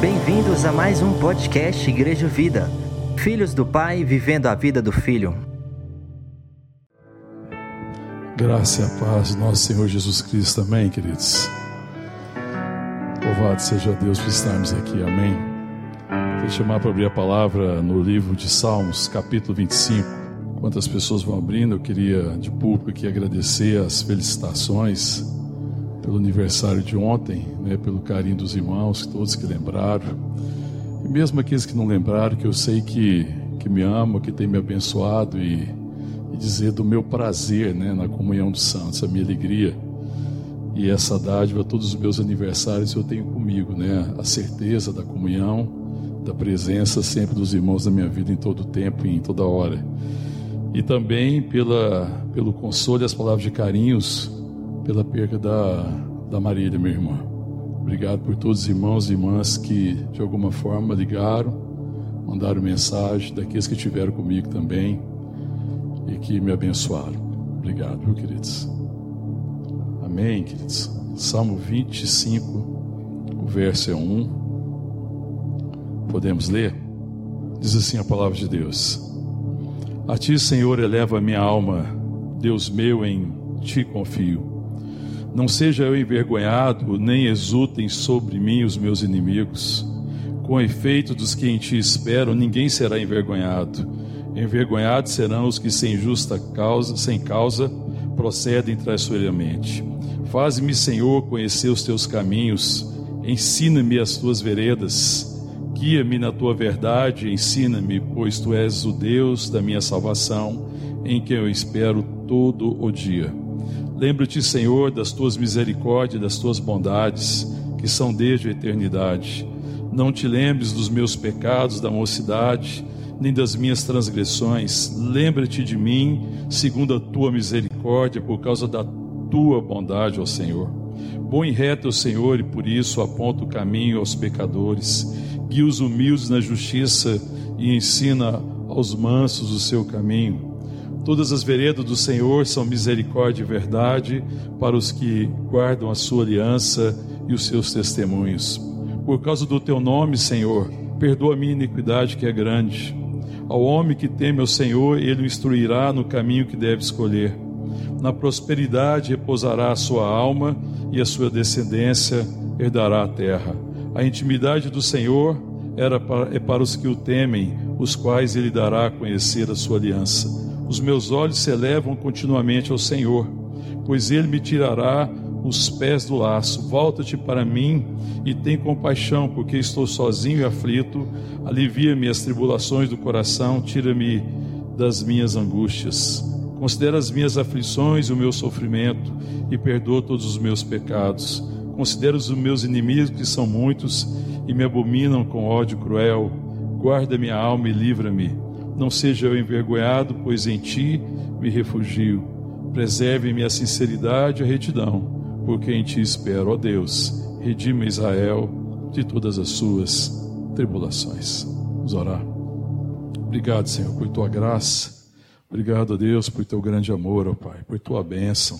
Bem-vindos a mais um podcast Igreja Vida. Filhos do Pai vivendo a vida do Filho. Graça e a paz do nosso Senhor Jesus Cristo, amém, queridos. Louvado seja Deus por estarmos aqui, amém. Vou chamar para abrir a palavra no livro de Salmos, capítulo 25. Enquanto as pessoas vão abrindo, eu queria de público aqui agradecer as felicitações pelo aniversário de ontem, né, pelo carinho dos irmãos, todos que lembraram. E mesmo aqueles que não lembraram, que eu sei que, que me amam, que tem me abençoado e, e dizer do meu prazer né, na comunhão dos santos, a minha alegria e essa dádiva, todos os meus aniversários eu tenho comigo, né? A certeza da comunhão, da presença sempre dos irmãos da minha vida em todo tempo e em toda hora. E também pela, pelo consolo e as palavras de carinhos pela perda da, da Marília, minha irmã. Obrigado por todos os irmãos e irmãs que de alguma forma ligaram, mandaram mensagem, daqueles que estiveram comigo também e que me abençoaram. Obrigado, viu, queridos? Amém, queridos? Salmo 25, o verso é 1. Podemos ler? Diz assim a palavra de Deus: A ti, Senhor, eleva a minha alma, Deus meu, em ti confio. Não seja eu envergonhado, nem exultem sobre mim os meus inimigos. Com efeito dos que em ti esperam, ninguém será envergonhado. Envergonhados serão os que sem justa causa, sem causa, procedem traiçoeiramente. Faze-me, Senhor, conhecer os teus caminhos, ensina-me as tuas veredas, guia-me na tua verdade, ensina-me, pois tu és o Deus da minha salvação, em quem eu espero todo o dia. Lembra-te, Senhor, das tuas misericórdias, das tuas bondades, que são desde a eternidade. Não te lembres dos meus pecados da mocidade, nem das minhas transgressões. Lembra-te de mim, segundo a tua misericórdia, por causa da tua bondade, ó Senhor. Bom e reto é o Senhor, e por isso aponta o caminho aos pecadores. Guia os humildes na justiça e ensina aos mansos o seu caminho. Todas as veredas do Senhor são misericórdia e verdade para os que guardam a sua aliança e os seus testemunhos. Por causa do teu nome, Senhor, perdoa a minha iniquidade que é grande. Ao homem que teme ao Senhor, ele o instruirá no caminho que deve escolher. Na prosperidade repousará a sua alma e a sua descendência herdará a terra. A intimidade do Senhor era para, é para os que o temem, os quais ele dará a conhecer a sua aliança. Os meus olhos se elevam continuamente ao Senhor, pois ele me tirará os pés do laço. Volta-te para mim e tem compaixão, porque estou sozinho e aflito. Alivia-me as tribulações do coração, tira-me das minhas angústias. Considera as minhas aflições e o meu sofrimento e perdoa todos os meus pecados. Considera os meus inimigos, que são muitos, e me abominam com ódio cruel. Guarda minha alma e livra-me não seja eu envergonhado, pois em ti me refugio. Preserve-me a sinceridade e a retidão, porque em ti espero, ó Deus. Redima Israel de todas as suas tribulações. Vamos orar. Obrigado, Senhor, por tua graça. Obrigado, Deus, por teu grande amor, ó Pai, por tua bênção,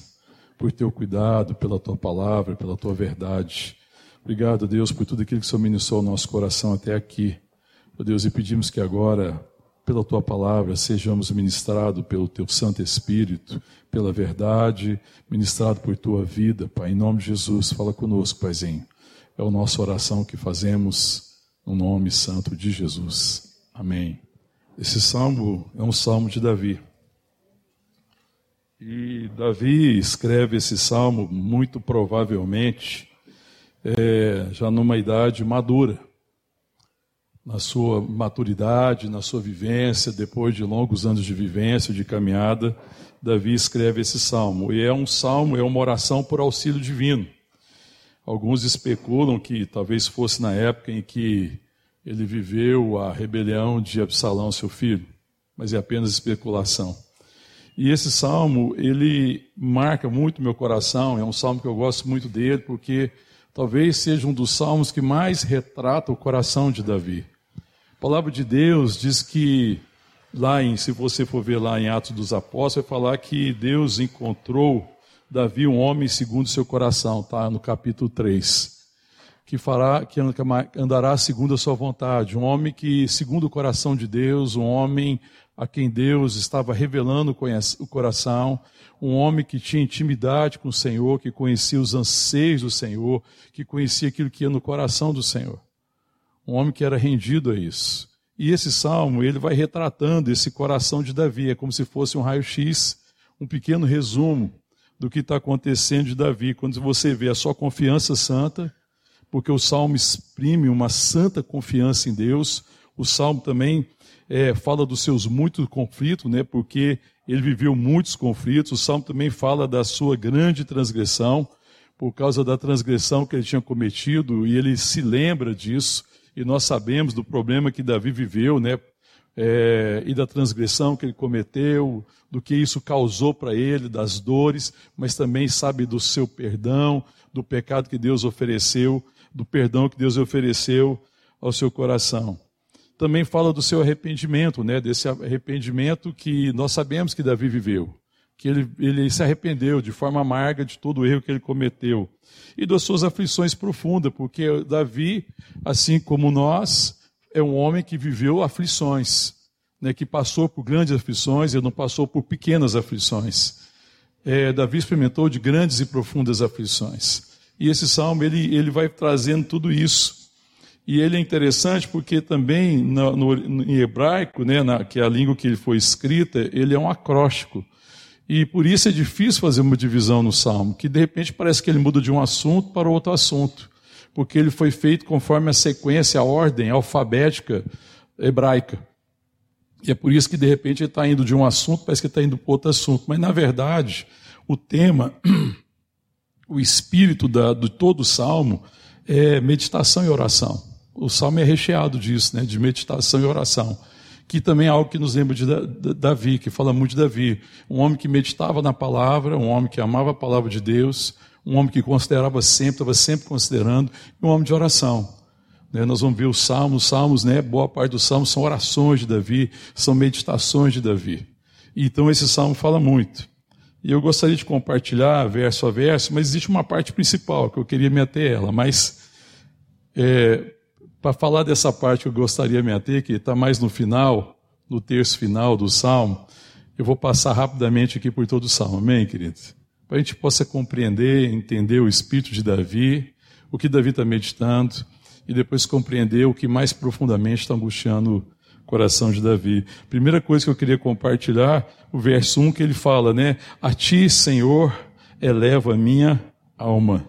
por teu cuidado, pela tua palavra, pela tua verdade. Obrigado, Deus, por tudo aquilo que o Senhor ministrou ao nosso coração até aqui. Ó Deus, e pedimos que agora pela tua palavra, sejamos ministrados pelo teu Santo Espírito, pela verdade, ministrado por tua vida, Pai. Em nome de Jesus, fala conosco, Paizinho. É a nossa oração que fazemos no nome santo de Jesus. Amém. Esse salmo é um salmo de Davi. E Davi escreve esse salmo muito provavelmente é, já numa idade madura na sua maturidade, na sua vivência, depois de longos anos de vivência, de caminhada, Davi escreve esse salmo. E é um salmo, é uma oração por auxílio divino. Alguns especulam que talvez fosse na época em que ele viveu a rebelião de Absalão, seu filho, mas é apenas especulação. E esse salmo, ele marca muito meu coração, é um salmo que eu gosto muito dele, porque talvez seja um dos salmos que mais retrata o coração de Davi. A palavra de Deus diz que lá em, se você for ver lá em Atos dos Apóstolos, vai falar que Deus encontrou Davi um homem segundo seu coração, tá? No capítulo 3. Que fará, que andará segundo a sua vontade, um homem que, segundo o coração de Deus, um homem a quem Deus estava revelando o coração, um homem que tinha intimidade com o Senhor, que conhecia os anseios do Senhor, que conhecia aquilo que ia no coração do Senhor. Um homem que era rendido a isso. E esse salmo, ele vai retratando esse coração de Davi, é como se fosse um raio-x, um pequeno resumo do que está acontecendo de Davi. Quando você vê a sua confiança santa, porque o salmo exprime uma santa confiança em Deus, o salmo também é, fala dos seus muitos conflitos, né, porque ele viveu muitos conflitos. O salmo também fala da sua grande transgressão, por causa da transgressão que ele tinha cometido, e ele se lembra disso e nós sabemos do problema que Davi viveu, né? É, e da transgressão que ele cometeu, do que isso causou para ele, das dores, mas também sabe do seu perdão, do pecado que Deus ofereceu, do perdão que Deus ofereceu ao seu coração. Também fala do seu arrependimento, né? Desse arrependimento que nós sabemos que Davi viveu que ele, ele se arrependeu de forma amarga de todo o erro que ele cometeu e das suas aflições profundas, porque Davi, assim como nós, é um homem que viveu aflições, né, que passou por grandes aflições e não passou por pequenas aflições. É, Davi experimentou de grandes e profundas aflições. E esse salmo ele, ele vai trazendo tudo isso. E ele é interessante porque também no, no, em hebraico, né, na, que é a língua que ele foi escrita, ele é um acróstico. E por isso é difícil fazer uma divisão no salmo, que de repente parece que ele muda de um assunto para outro assunto, porque ele foi feito conforme a sequência, a ordem alfabética hebraica. E é por isso que de repente ele está indo de um assunto, parece que está indo para outro assunto. Mas na verdade, o tema, o espírito da, de todo o salmo é meditação e oração. O salmo é recheado disso, né, de meditação e oração que também é algo que nos lembra de Davi, que fala muito de Davi. Um homem que meditava na palavra, um homem que amava a palavra de Deus, um homem que considerava sempre, estava sempre considerando, e um homem de oração. Né, nós vamos ver os salmos, os salmos, né, boa parte dos salmos são orações de Davi, são meditações de Davi. Então esse salmo fala muito. E eu gostaria de compartilhar verso a verso, mas existe uma parte principal que eu queria me ater ela, mas é, para falar dessa parte que eu gostaria de me ater, que está mais no final, no terço final do Salmo, eu vou passar rapidamente aqui por todo o Salmo, amém, querido? Para a gente possa compreender, entender o espírito de Davi, o que Davi está meditando, e depois compreender o que mais profundamente está angustiando o coração de Davi. Primeira coisa que eu queria compartilhar, o verso 1 que ele fala, né? A ti, Senhor, eleva a minha alma.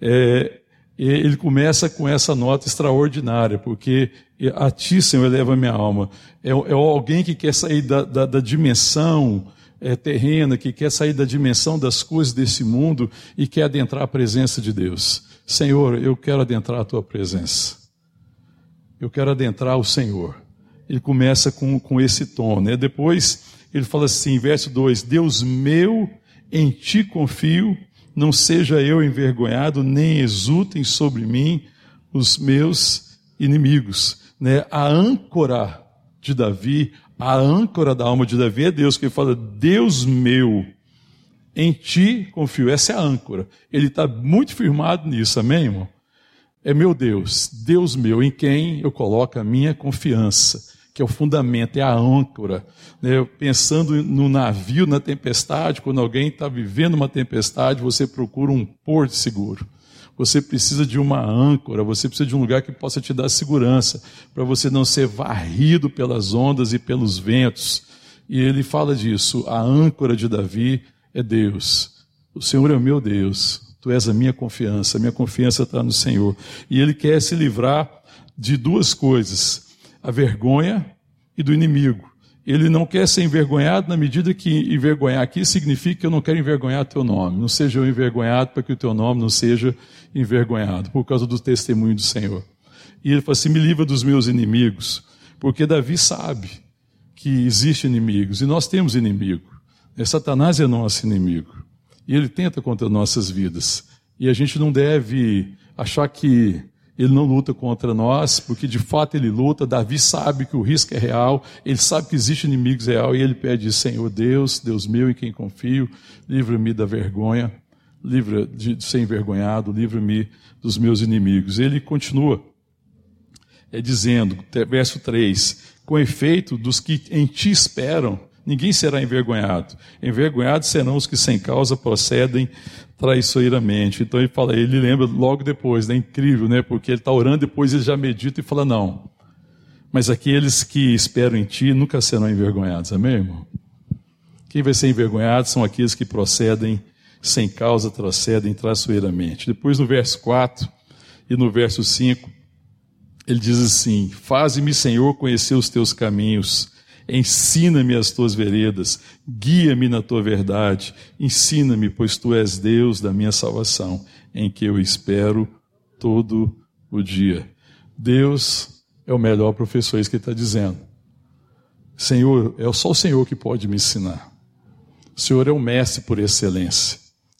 É, ele começa com essa nota extraordinária, porque a ti, Senhor, eleva minha alma. É, é alguém que quer sair da, da, da dimensão é, terrena, que quer sair da dimensão das coisas desse mundo e quer adentrar a presença de Deus. Senhor, eu quero adentrar a tua presença. Eu quero adentrar o Senhor. Ele começa com, com esse tom, né? Depois ele fala assim, verso 2: Deus meu, em ti confio não seja eu envergonhado, nem exultem sobre mim os meus inimigos. Né? A âncora de Davi, a âncora da alma de Davi é Deus, que ele fala, Deus meu, em ti confio. Essa é a âncora. Ele está muito firmado nisso, amém, irmão? É meu Deus, Deus meu, em quem eu coloco a minha confiança que é o fundamento, é a âncora. Né? Pensando no navio, na tempestade, quando alguém está vivendo uma tempestade, você procura um porto seguro. Você precisa de uma âncora, você precisa de um lugar que possa te dar segurança, para você não ser varrido pelas ondas e pelos ventos. E ele fala disso, a âncora de Davi é Deus. O Senhor é o meu Deus, tu és a minha confiança, a minha confiança está no Senhor. E ele quer se livrar de duas coisas a vergonha e do inimigo. Ele não quer ser envergonhado na medida que envergonhar aqui significa que eu não quero envergonhar teu nome. Não seja eu envergonhado para que o teu nome não seja envergonhado, por causa do testemunho do Senhor. E ele fala assim: me livra dos meus inimigos, porque Davi sabe que existem inimigos, e nós temos inimigo. É, Satanás é nosso inimigo, e ele tenta contra nossas vidas. E a gente não deve achar que Ele não luta contra nós, porque de fato ele luta. Davi sabe que o risco é real, ele sabe que existe inimigos real e ele pede: Senhor Deus, Deus meu em quem confio, livra-me da vergonha, livra de ser envergonhado, livra-me dos meus inimigos. Ele continua é, dizendo, verso 3: Com efeito, dos que em ti esperam, ninguém será envergonhado. Envergonhados serão os que sem causa procedem traiçoeiramente. Então ele fala, ele lembra logo depois, né? Incrível, né? Porque ele está orando, depois ele já medita e fala, não. Mas aqueles que esperam em ti nunca serão envergonhados, amém, irmão? Quem vai ser envergonhado são aqueles que procedem sem causa, procedem traiçoeiramente. Depois no verso 4 e no verso 5, ele diz assim: Faze-me, Senhor, conhecer os teus caminhos Ensina-me as tuas veredas, guia-me na tua verdade, ensina-me, pois tu és Deus da minha salvação, em que eu espero todo o dia. Deus é o melhor professor, é isso que ele está dizendo. Senhor, é só o Senhor que pode me ensinar. O Senhor é o mestre por excelência.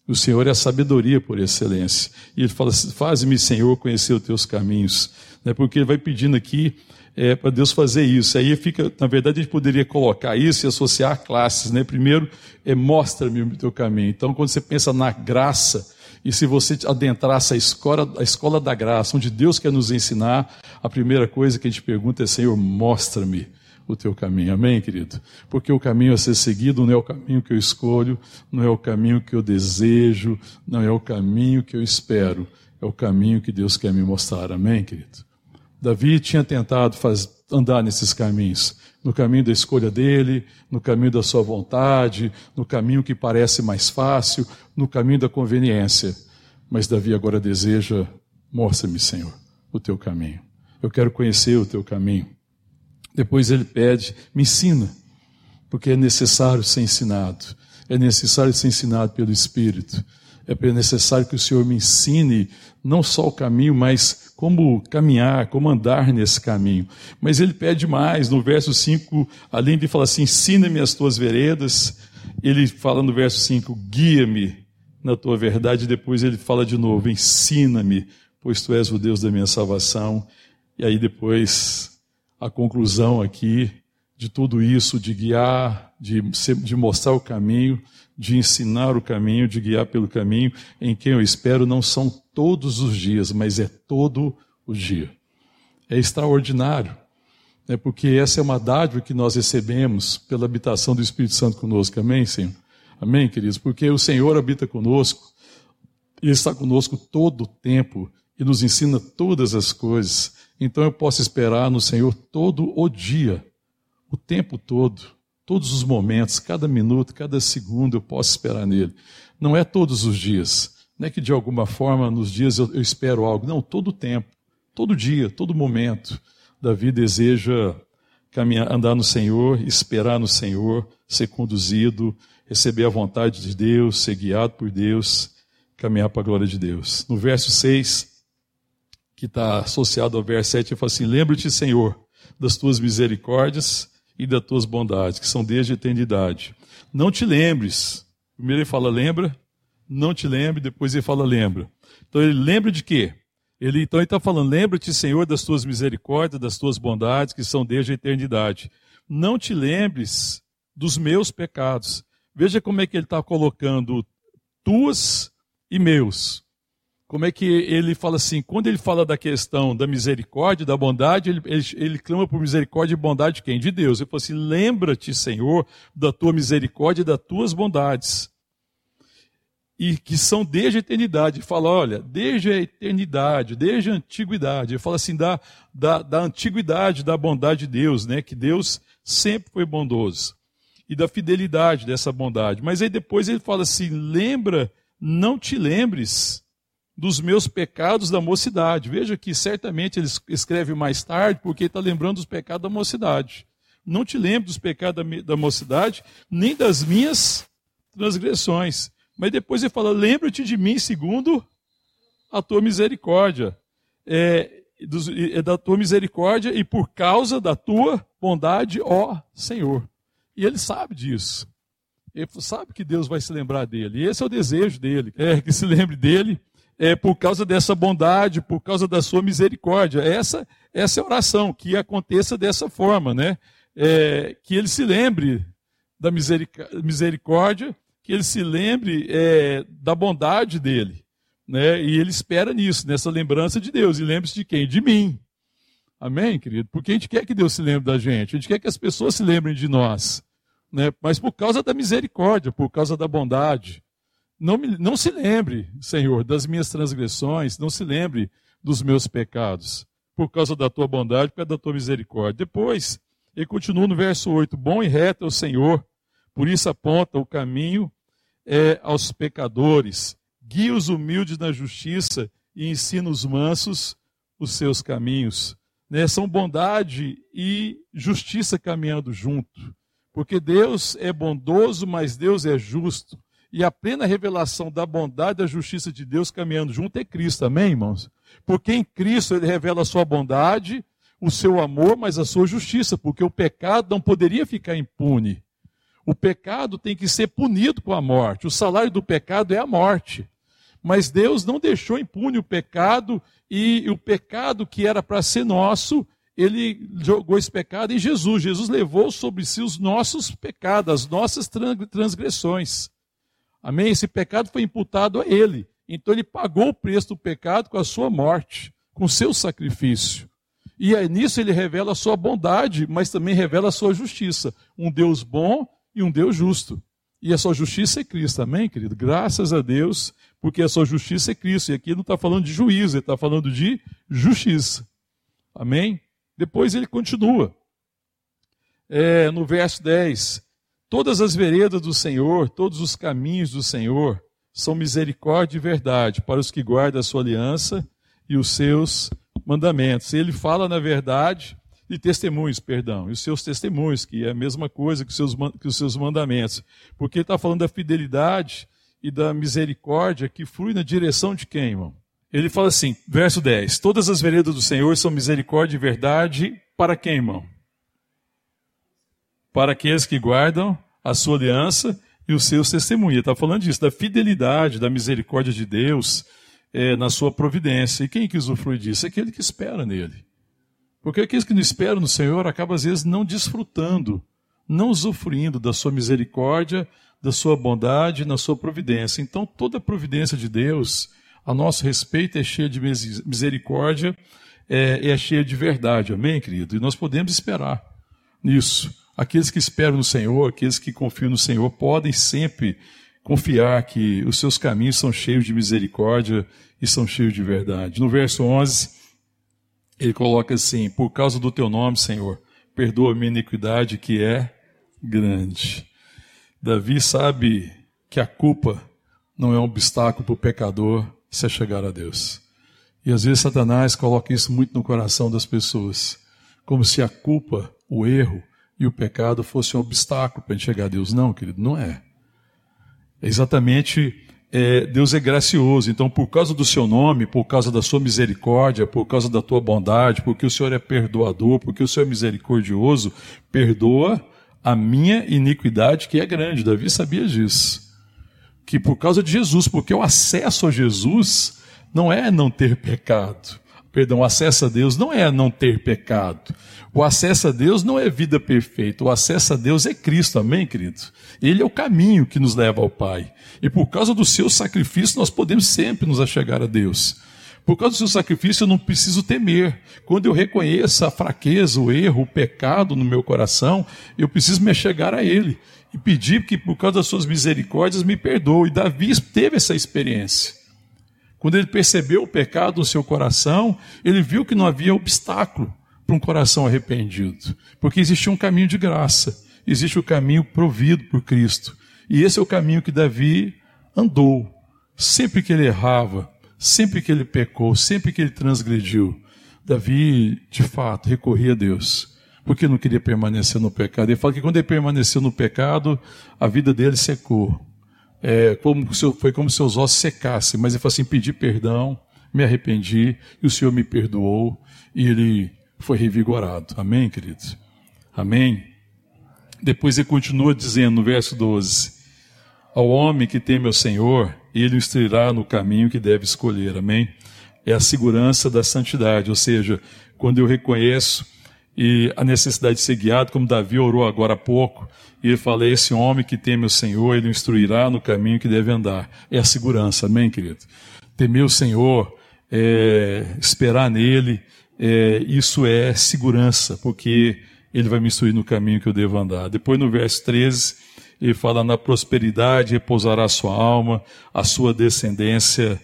O Senhor é a sabedoria por excelência. E ele fala: Faz-me, Senhor, conhecer os teus caminhos. Né? Porque ele vai pedindo aqui é, para Deus fazer isso. Aí fica, na verdade, a gente poderia colocar isso e associar classes. Né? Primeiro, é mostra-me o teu caminho. Então, quando você pensa na graça, e se você adentrasse a escola, a escola da graça, onde Deus quer nos ensinar, a primeira coisa que a gente pergunta é: Senhor, mostra-me o teu caminho. Amém, querido? Porque o caminho a ser seguido não é o caminho que eu escolho, não é o caminho que eu desejo, não é o caminho que eu espero, é o caminho que Deus quer me mostrar. Amém, querido? Davi tinha tentado faz, andar nesses caminhos, no caminho da escolha dele, no caminho da sua vontade, no caminho que parece mais fácil, no caminho da conveniência. Mas Davi agora deseja: mostra-me, Senhor, o teu caminho. Eu quero conhecer o teu caminho. Depois ele pede: me ensina, porque é necessário ser ensinado. É necessário ser ensinado pelo Espírito. É necessário que o Senhor me ensine não só o caminho, mas como caminhar, como andar nesse caminho. Mas ele pede mais, no verso 5, além de falar assim: ensina-me as tuas veredas, ele fala no verso 5: guia-me na tua verdade. Depois ele fala de novo: ensina-me, pois tu és o Deus da minha salvação. E aí depois a conclusão aqui de tudo isso, de guiar, de, de mostrar o caminho, de ensinar o caminho, de guiar pelo caminho, em quem eu espero não são todos os dias, mas é todo o dia. É extraordinário, né? porque essa é uma dádiva que nós recebemos pela habitação do Espírito Santo conosco. Amém, Senhor? Amém, queridos? Porque o Senhor habita conosco, Ele está conosco todo o tempo e nos ensina todas as coisas. Então eu posso esperar no Senhor todo o dia, o tempo todo Todos os momentos, cada minuto, cada segundo eu posso esperar nele. Não é todos os dias. Não é que de alguma forma nos dias eu, espero algo. Não, todo tempo, todo dia, todo momento. Davi deseja caminhar, andar no Senhor, esperar no Senhor, ser conduzido, receber a vontade de Deus, ser guiado por Deus, caminhar para a glória de Deus. No verso 6, que está associado ao verso 7, ele fala assim: Lembra-te, Senhor, das tuas misericórdias e das tuas bondades, que são desde a eternidade. Não te lembres. Primeiro ele fala lembra, não te lembre, depois ele fala lembra. Então ele lembra de quê? Ele então está falando, lembra-te, Senhor, das tuas misericórdias, das tuas bondades, que são desde a eternidade. Não te lembres dos meus pecados. Veja como é que ele está colocando tuas e meus como é que ele fala assim, quando ele fala da questão da misericórdia, da bondade, ele, ele, ele clama por misericórdia e bondade de quem? De Deus. Ele fala assim, lembra-te, Senhor, da tua misericórdia e das tuas bondades. E que são desde a eternidade. Fala, olha, desde a eternidade, desde a antiguidade. Fala assim, da, da, da antiguidade, da bondade de Deus, né? Que Deus sempre foi bondoso. E da fidelidade dessa bondade. Mas aí depois ele fala assim, lembra, não te lembres dos meus pecados da mocidade. Veja que certamente ele escreve mais tarde, porque está lembrando dos pecados da mocidade. Não te lembro dos pecados da mocidade, nem das minhas transgressões. Mas depois ele fala: lembra-te de mim segundo a tua misericórdia. É, é da tua misericórdia e por causa da tua bondade, ó Senhor. E ele sabe disso. Ele sabe que Deus vai se lembrar dele. E esse é o desejo dele, é que se lembre dele é, por causa dessa bondade, por causa da sua misericórdia. Essa, essa é a oração, que aconteça dessa forma, né? É, que ele se lembre da misericórdia, que ele se lembre é, da bondade dele. Né? E ele espera nisso, nessa lembrança de Deus. E lembre-se de quem? De mim. Amém, querido? Porque a gente quer que Deus se lembre da gente, a gente quer que as pessoas se lembrem de nós. Né? Mas por causa da misericórdia, por causa da bondade. Não, me, não se lembre, Senhor, das minhas transgressões, não se lembre dos meus pecados, por causa da tua bondade, por causa da tua misericórdia. Depois, ele continua no verso 8: Bom e reto é o Senhor, por isso aponta o caminho é, aos pecadores, guia os humildes na justiça e ensina os mansos os seus caminhos. Né? São bondade e justiça caminhando junto. Porque Deus é bondoso, mas Deus é justo. E a plena revelação da bondade e da justiça de Deus caminhando junto é Cristo, amém, irmãos? Porque em Cristo ele revela a sua bondade, o seu amor, mas a sua justiça, porque o pecado não poderia ficar impune. O pecado tem que ser punido com a morte. O salário do pecado é a morte. Mas Deus não deixou impune o pecado e o pecado que era para ser nosso, ele jogou esse pecado em Jesus. Jesus levou sobre si os nossos pecados, as nossas transgressões. Amém? Esse pecado foi imputado a ele. Então ele pagou o preço do pecado com a sua morte, com o seu sacrifício. E nisso ele revela a sua bondade, mas também revela a sua justiça. Um Deus bom e um Deus justo. E a sua justiça é Cristo, amém, querido? Graças a Deus, porque a sua justiça é Cristo. E aqui não está falando de juízo, ele está falando de justiça. Amém? Depois ele continua. É, no verso 10: Todas as veredas do Senhor, todos os caminhos do Senhor são misericórdia e verdade para os que guardam a sua aliança e os seus mandamentos. Ele fala, na verdade, de testemunhos, perdão, e os seus testemunhos, que é a mesma coisa que os seus, que os seus mandamentos. Porque ele está falando da fidelidade e da misericórdia que flui na direção de quem, irmão? Ele fala assim, verso 10: Todas as veredas do Senhor são misericórdia e verdade para quem, irmão? Para aqueles que guardam a sua aliança e os seus testemunhos. Está falando disso, da fidelidade, da misericórdia de Deus é, na sua providência. E quem que usufrui disso? É aquele que espera nele. Porque aqueles que não esperam no Senhor acabam, às vezes, não desfrutando, não usufruindo da sua misericórdia, da sua bondade, na sua providência. Então, toda a providência de Deus, a nosso respeito, é cheia de misericórdia, é, é cheia de verdade. Amém, querido? E nós podemos esperar nisso. Aqueles que esperam no Senhor, aqueles que confiam no Senhor, podem sempre confiar que os seus caminhos são cheios de misericórdia e são cheios de verdade. No verso 11 ele coloca assim: Por causa do teu nome, Senhor, perdoa a minha iniquidade que é grande. Davi sabe que a culpa não é um obstáculo para o pecador se chegar a Deus. E às vezes Satanás coloca isso muito no coração das pessoas, como se a culpa, o erro e o pecado fossem um obstáculo para chegar a Deus. Não, querido, não é. É exatamente é, Deus é gracioso. Então, por causa do seu nome, por causa da sua misericórdia, por causa da tua bondade, porque o Senhor é perdoador, porque o Senhor é misericordioso, perdoa a minha iniquidade que é grande. Davi sabia disso. Que por causa de Jesus, porque o acesso a Jesus não é não ter pecado. Perdão, o acesso a Deus não é não ter pecado. O acesso a Deus não é vida perfeita. O acesso a Deus é Cristo, amém, querido? Ele é o caminho que nos leva ao Pai. E por causa do seu sacrifício, nós podemos sempre nos achegar a Deus. Por causa do seu sacrifício, eu não preciso temer. Quando eu reconheço a fraqueza, o erro, o pecado no meu coração, eu preciso me achegar a Ele e pedir que, por causa das suas misericórdias, me perdoe. E Davi teve essa experiência. Quando ele percebeu o pecado no seu coração, ele viu que não havia obstáculo para um coração arrependido, porque existia um caminho de graça, existe o caminho provido por Cristo. E esse é o caminho que Davi andou. Sempre que ele errava, sempre que ele pecou, sempre que ele transgrediu, Davi, de fato, recorria a Deus, porque não queria permanecer no pecado. Ele fala que quando ele permaneceu no pecado, a vida dele secou. É, como foi como se seus ossos secassem, mas ele falou assim: pedi perdão, me arrependi, e o Senhor me perdoou, e ele foi revigorado. Amém, queridos? Amém? Depois ele continua dizendo no verso 12: Ao homem que teme ao Senhor, ele o instruirá no caminho que deve escolher. Amém? É a segurança da santidade, ou seja, quando eu reconheço e a necessidade de ser guiado, como Davi orou agora há pouco, e ele fala: Esse homem que teme o Senhor, ele o instruirá no caminho que deve andar. É a segurança, amém, querido? Temer o Senhor, é, esperar nele, é, isso é segurança, porque ele vai me instruir no caminho que eu devo andar. Depois, no verso 13, ele fala: Na prosperidade repousará a sua alma, a sua descendência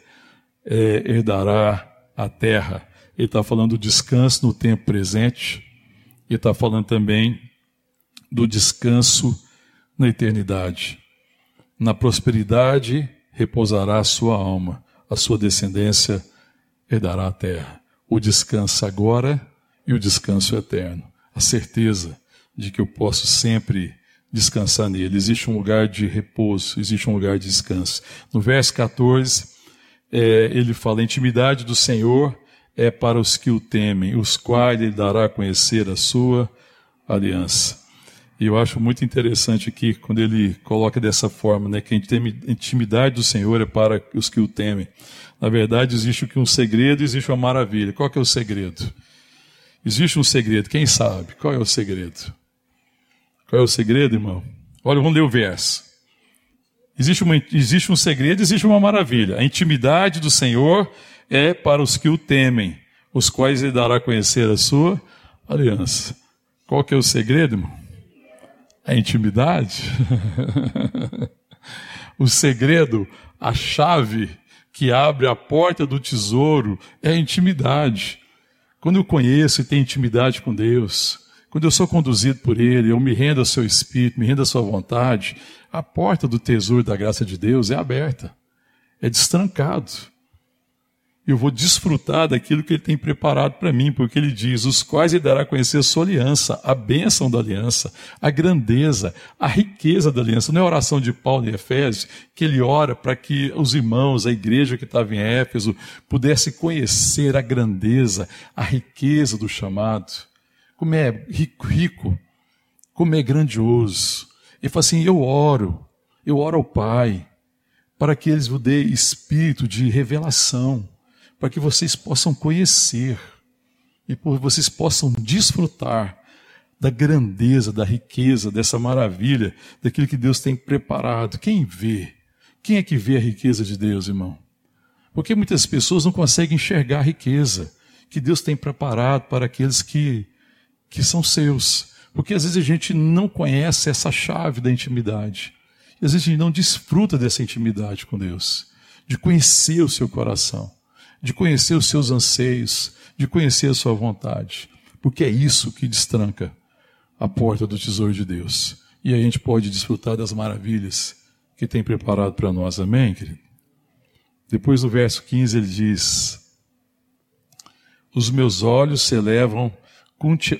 é, herdará a terra. Ele está falando do descanso no tempo presente e está falando também do descanso na eternidade. Na prosperidade repousará a sua alma, a sua descendência herdará a terra. O descanso agora e o descanso eterno. A certeza de que eu posso sempre descansar nele. Existe um lugar de repouso, existe um lugar de descanso. No verso 14, é, ele fala: intimidade do Senhor é para os que o temem, os quais ele dará a conhecer a sua aliança. E eu acho muito interessante aqui, quando ele coloca dessa forma, né, que a intimidade do Senhor é para os que o temem. Na verdade, existe um segredo, existe uma maravilha. Qual que é o segredo? Existe um segredo, quem sabe? Qual é o segredo? Qual é o segredo, irmão? Olha, vamos ler o verso. Existe, uma, existe um segredo, existe uma maravilha. A intimidade do Senhor para os que o temem, os quais ele dará a conhecer a sua aliança. Qual que é o segredo, irmão? A intimidade. o segredo, a chave que abre a porta do tesouro é a intimidade. Quando eu conheço e tenho intimidade com Deus, quando eu sou conduzido por Ele, eu me rendo ao seu espírito, me rendo à sua vontade, a porta do tesouro da graça de Deus é aberta, é destrancado eu vou desfrutar daquilo que ele tem preparado para mim, porque ele diz: os quais ele dará a conhecer a sua aliança, a bênção da aliança, a grandeza, a riqueza da aliança. Não é a oração de Paulo em Efésios, que ele ora para que os irmãos, a igreja que estava em Éfeso, pudesse conhecer a grandeza, a riqueza do chamado. Como é rico, rico como é grandioso. Ele fala assim: eu oro, eu oro ao Pai, para que eles vos dê espírito de revelação para que vocês possam conhecer e por vocês possam desfrutar da grandeza, da riqueza, dessa maravilha, daquilo que Deus tem preparado. Quem vê? Quem é que vê a riqueza de Deus, irmão? Porque muitas pessoas não conseguem enxergar a riqueza que Deus tem preparado para aqueles que, que são seus. Porque às vezes a gente não conhece essa chave da intimidade. E às vezes a gente não desfruta dessa intimidade com Deus, de conhecer o seu coração de conhecer os seus anseios, de conhecer a sua vontade, porque é isso que destranca a porta do tesouro de Deus. E a gente pode desfrutar das maravilhas que tem preparado para nós. Amém, querido? Depois do verso 15 ele diz: Os meus olhos se elevam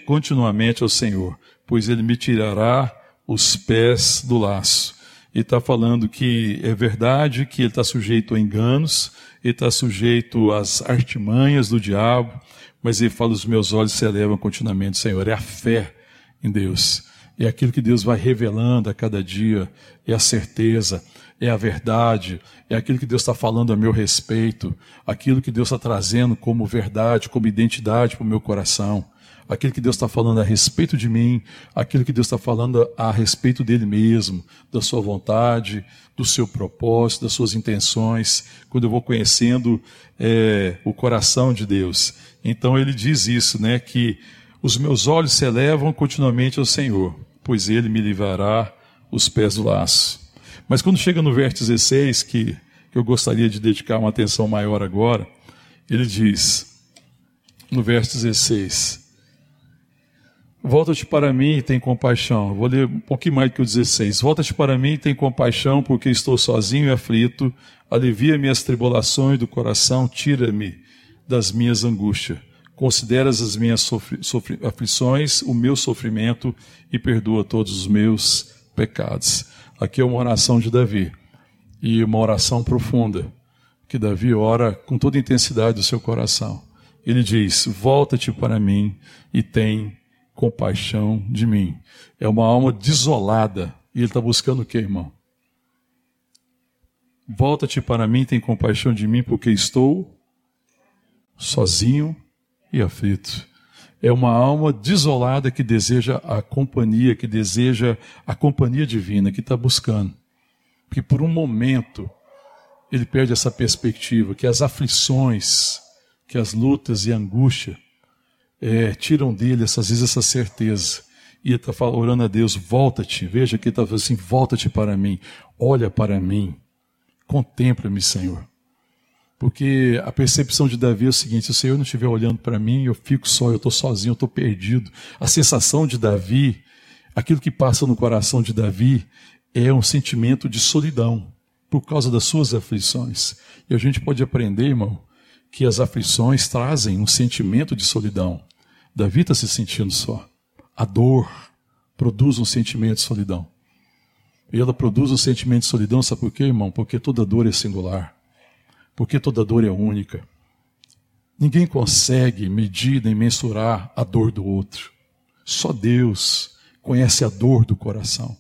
continuamente ao Senhor, pois ele me tirará os pés do laço. Ele está falando que é verdade que ele está sujeito a enganos, ele está sujeito às artimanhas do diabo, mas ele fala: os meus olhos se elevam continuamente, Senhor. É a fé em Deus, é aquilo que Deus vai revelando a cada dia, é a certeza, é a verdade, é aquilo que Deus está falando a meu respeito, aquilo que Deus está trazendo como verdade, como identidade para o meu coração aquilo que Deus está falando a respeito de mim, aquilo que Deus está falando a respeito dele mesmo, da sua vontade, do seu propósito, das suas intenções, quando eu vou conhecendo é, o coração de Deus. Então ele diz isso, né, que os meus olhos se elevam continuamente ao Senhor, pois ele me livrará os pés do laço. Mas quando chega no verso 16, que, que eu gostaria de dedicar uma atenção maior agora, ele diz, no verso 16, Volta-te para mim e tem compaixão. Vou ler um pouquinho mais do que o 16. Volta-te para mim e tem compaixão, porque estou sozinho e aflito. Alivia minhas tribulações do coração, tira-me das minhas angústias. Consideras as minhas aflições, o meu sofrimento e perdoa todos os meus pecados. Aqui é uma oração de Davi e uma oração profunda que Davi ora com toda a intensidade do seu coração. Ele diz: Volta-te para mim e tem compaixão de mim. É uma alma desolada. E ele está buscando o que, irmão? Volta-te para mim, tem compaixão de mim, porque estou sozinho e aflito. É uma alma desolada que deseja a companhia, que deseja a companhia divina, que está buscando. Porque por um momento ele perde essa perspectiva, que as aflições, que as lutas e angústia é, tiram dele, essas vezes, essa certeza. E ele está orando a Deus, volta-te, veja que ele está assim, volta-te para mim, olha para mim, contempla-me, Senhor. Porque a percepção de Davi é o seguinte: se o Senhor não estiver olhando para mim, eu fico só, eu estou sozinho, eu estou perdido. A sensação de Davi, aquilo que passa no coração de Davi, é um sentimento de solidão por causa das suas aflições. E a gente pode aprender, irmão, que as aflições trazem um sentimento de solidão. Davi está se sentindo só. A dor produz um sentimento de solidão. E ela produz um sentimento de solidão, sabe por quê, irmão? Porque toda dor é singular porque toda dor é única. Ninguém consegue medir nem mensurar a dor do outro. Só Deus conhece a dor do coração.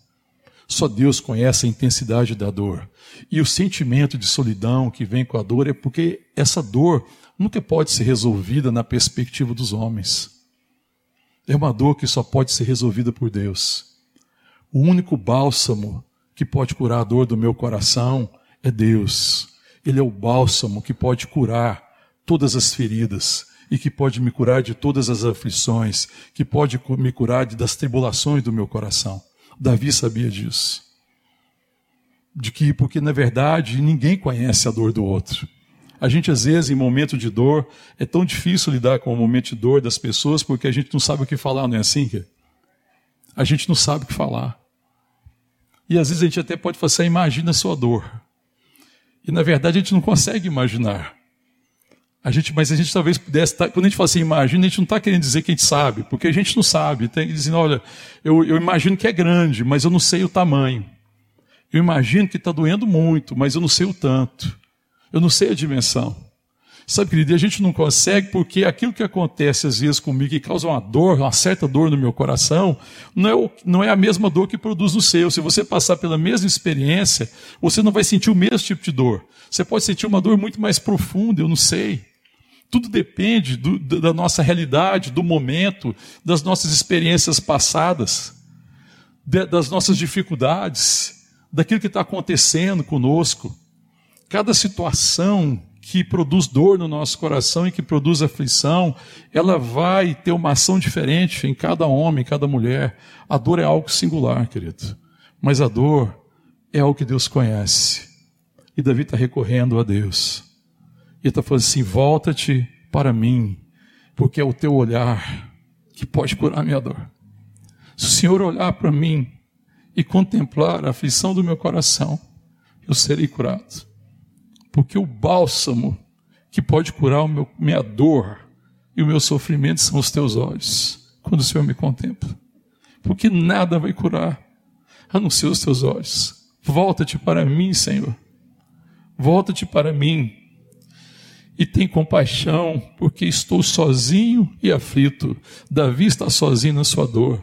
Só Deus conhece a intensidade da dor. E o sentimento de solidão que vem com a dor é porque essa dor nunca pode ser resolvida na perspectiva dos homens. É uma dor que só pode ser resolvida por Deus. O único bálsamo que pode curar a dor do meu coração é Deus. Ele é o bálsamo que pode curar todas as feridas e que pode me curar de todas as aflições, que pode me curar das tribulações do meu coração. Davi sabia disso. De que, porque na verdade ninguém conhece a dor do outro. A gente, às vezes, em momento de dor, é tão difícil lidar com o momento de dor das pessoas porque a gente não sabe o que falar, não é assim? A gente não sabe o que falar. E às vezes a gente até pode falar assim, imagina a sua dor. E na verdade a gente não consegue imaginar. A gente, mas a gente talvez pudesse, tá, quando a gente fala assim, imagina, a gente não está querendo dizer que a gente sabe, porque a gente não sabe. Tem que dizer, olha, eu, eu imagino que é grande, mas eu não sei o tamanho. Eu imagino que está doendo muito, mas eu não sei o tanto. Eu não sei a dimensão. Sabe, querido, a gente não consegue porque aquilo que acontece às vezes comigo, que causa uma dor, uma certa dor no meu coração, não é, o, não é a mesma dor que produz no seu. Se você passar pela mesma experiência, você não vai sentir o mesmo tipo de dor. Você pode sentir uma dor muito mais profunda, eu não sei. Tudo depende do, da nossa realidade, do momento, das nossas experiências passadas, de, das nossas dificuldades, daquilo que está acontecendo conosco. Cada situação que produz dor no nosso coração e que produz aflição, ela vai ter uma ação diferente em cada homem, em cada mulher. A dor é algo singular, querido. Mas a dor é algo que Deus conhece. E Davi está recorrendo a Deus. E está falando assim: volta-te para mim, porque é o teu olhar que pode curar a minha dor. Se o Senhor olhar para mim e contemplar a aflição do meu coração, eu serei curado porque o bálsamo que pode curar meu, minha dor e o meu sofrimento são os teus olhos, quando o Senhor me contempla. Porque nada vai curar a não ser os teus olhos. Volta-te para mim, Senhor. Volta-te para mim e tem compaixão, porque estou sozinho e aflito. Davi está sozinho na sua dor.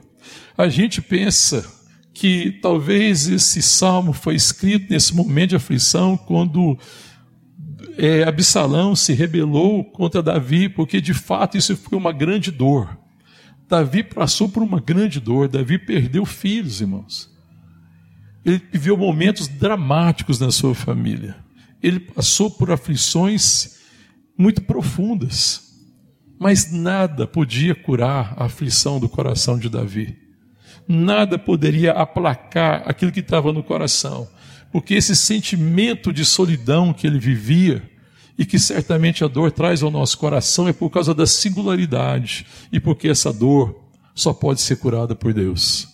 A gente pensa que talvez esse salmo foi escrito nesse momento de aflição, quando é, Absalão se rebelou contra Davi, porque de fato isso foi uma grande dor. Davi passou por uma grande dor, Davi perdeu filhos, irmãos. Ele viveu momentos dramáticos na sua família. Ele passou por aflições muito profundas, mas nada podia curar a aflição do coração de Davi. Nada poderia aplacar aquilo que estava no coração porque esse sentimento de solidão que ele vivia e que certamente a dor traz ao nosso coração é por causa da singularidade e porque essa dor só pode ser curada por Deus.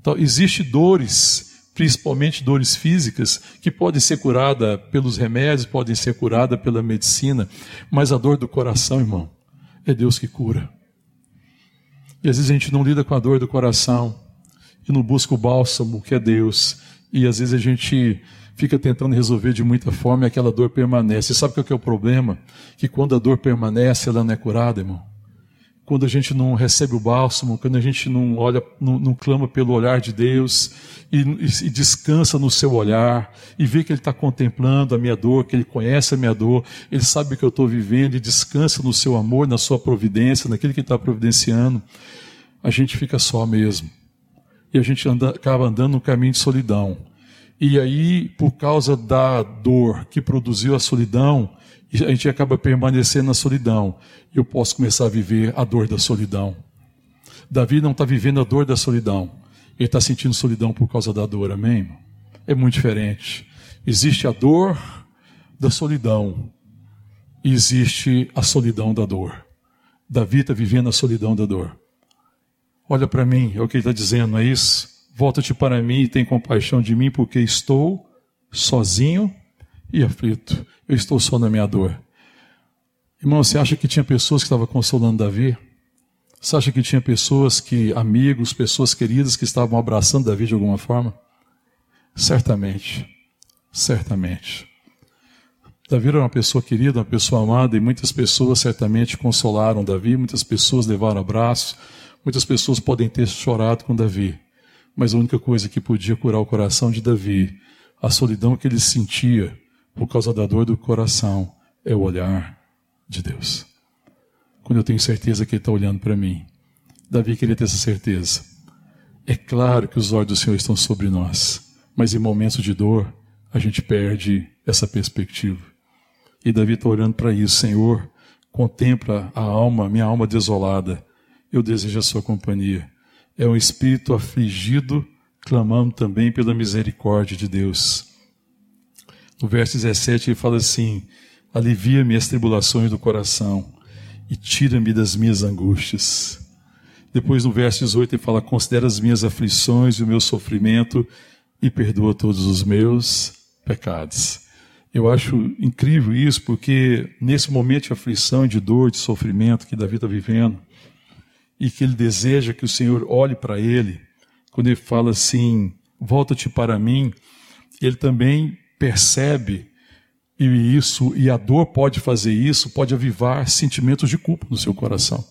Então, existe dores, principalmente dores físicas, que podem ser curadas pelos remédios, podem ser curadas pela medicina, mas a dor do coração, irmão, é Deus que cura. E às vezes a gente não lida com a dor do coração e não busca o bálsamo que é Deus e às vezes a gente fica tentando resolver de muita forma e aquela dor permanece. E sabe qual que é o problema? Que quando a dor permanece, ela não é curada, irmão. quando a gente não recebe o bálsamo, quando a gente não olha, não, não clama pelo olhar de Deus e, e, descansa no seu olhar e vê que Ele está contemplando a minha dor, que Ele conhece a minha dor, Ele sabe o que eu estou vivendo e descansa no seu amor, na sua providência, naquele que está providenciando, a gente fica só mesmo. E a gente anda, acaba andando no caminho de solidão. E aí, por causa da dor que produziu a solidão, a gente acaba permanecendo na solidão. Eu posso começar a viver a dor da solidão. Davi não está vivendo a dor da solidão. Ele está sentindo solidão por causa da dor, amém? É muito diferente. Existe a dor da solidão e existe a solidão da dor. Davi está vivendo a solidão da dor. Olha para mim, é o que ele está dizendo, não é isso? Volta-te para mim e tem compaixão de mim, porque estou sozinho e aflito. Eu estou só na minha dor. Irmão, você acha que tinha pessoas que estavam consolando Davi? Você acha que tinha pessoas que, amigos, pessoas queridas que estavam abraçando Davi de alguma forma? Certamente. Certamente. Davi era uma pessoa querida, uma pessoa amada, e muitas pessoas certamente consolaram Davi, muitas pessoas levaram abraço, muitas pessoas podem ter chorado com Davi. Mas a única coisa que podia curar o coração de Davi, a solidão que ele sentia, por causa da dor do coração, é o olhar de Deus. Quando eu tenho certeza que Ele está olhando para mim. Davi queria ter essa certeza. É claro que os olhos do Senhor estão sobre nós, mas em momentos de dor, a gente perde essa perspectiva. E Davi está olhando para isso, Senhor, contempla a alma, minha alma desolada. Eu desejo a sua companhia. É um espírito afligido, clamando também pela misericórdia de Deus. No verso 17 ele fala assim: Alivia-me as tribulações do coração e tira-me das minhas angústias. Depois no verso 18 ele fala: Considera as minhas aflições e o meu sofrimento e perdoa todos os meus pecados. Eu acho incrível isso, porque nesse momento de aflição, de dor, de sofrimento que Davi está vivendo, e que ele deseja que o Senhor olhe para ele, quando ele fala assim: Volta-te para mim, ele também percebe e isso e a dor pode fazer isso, pode avivar sentimentos de culpa no seu coração.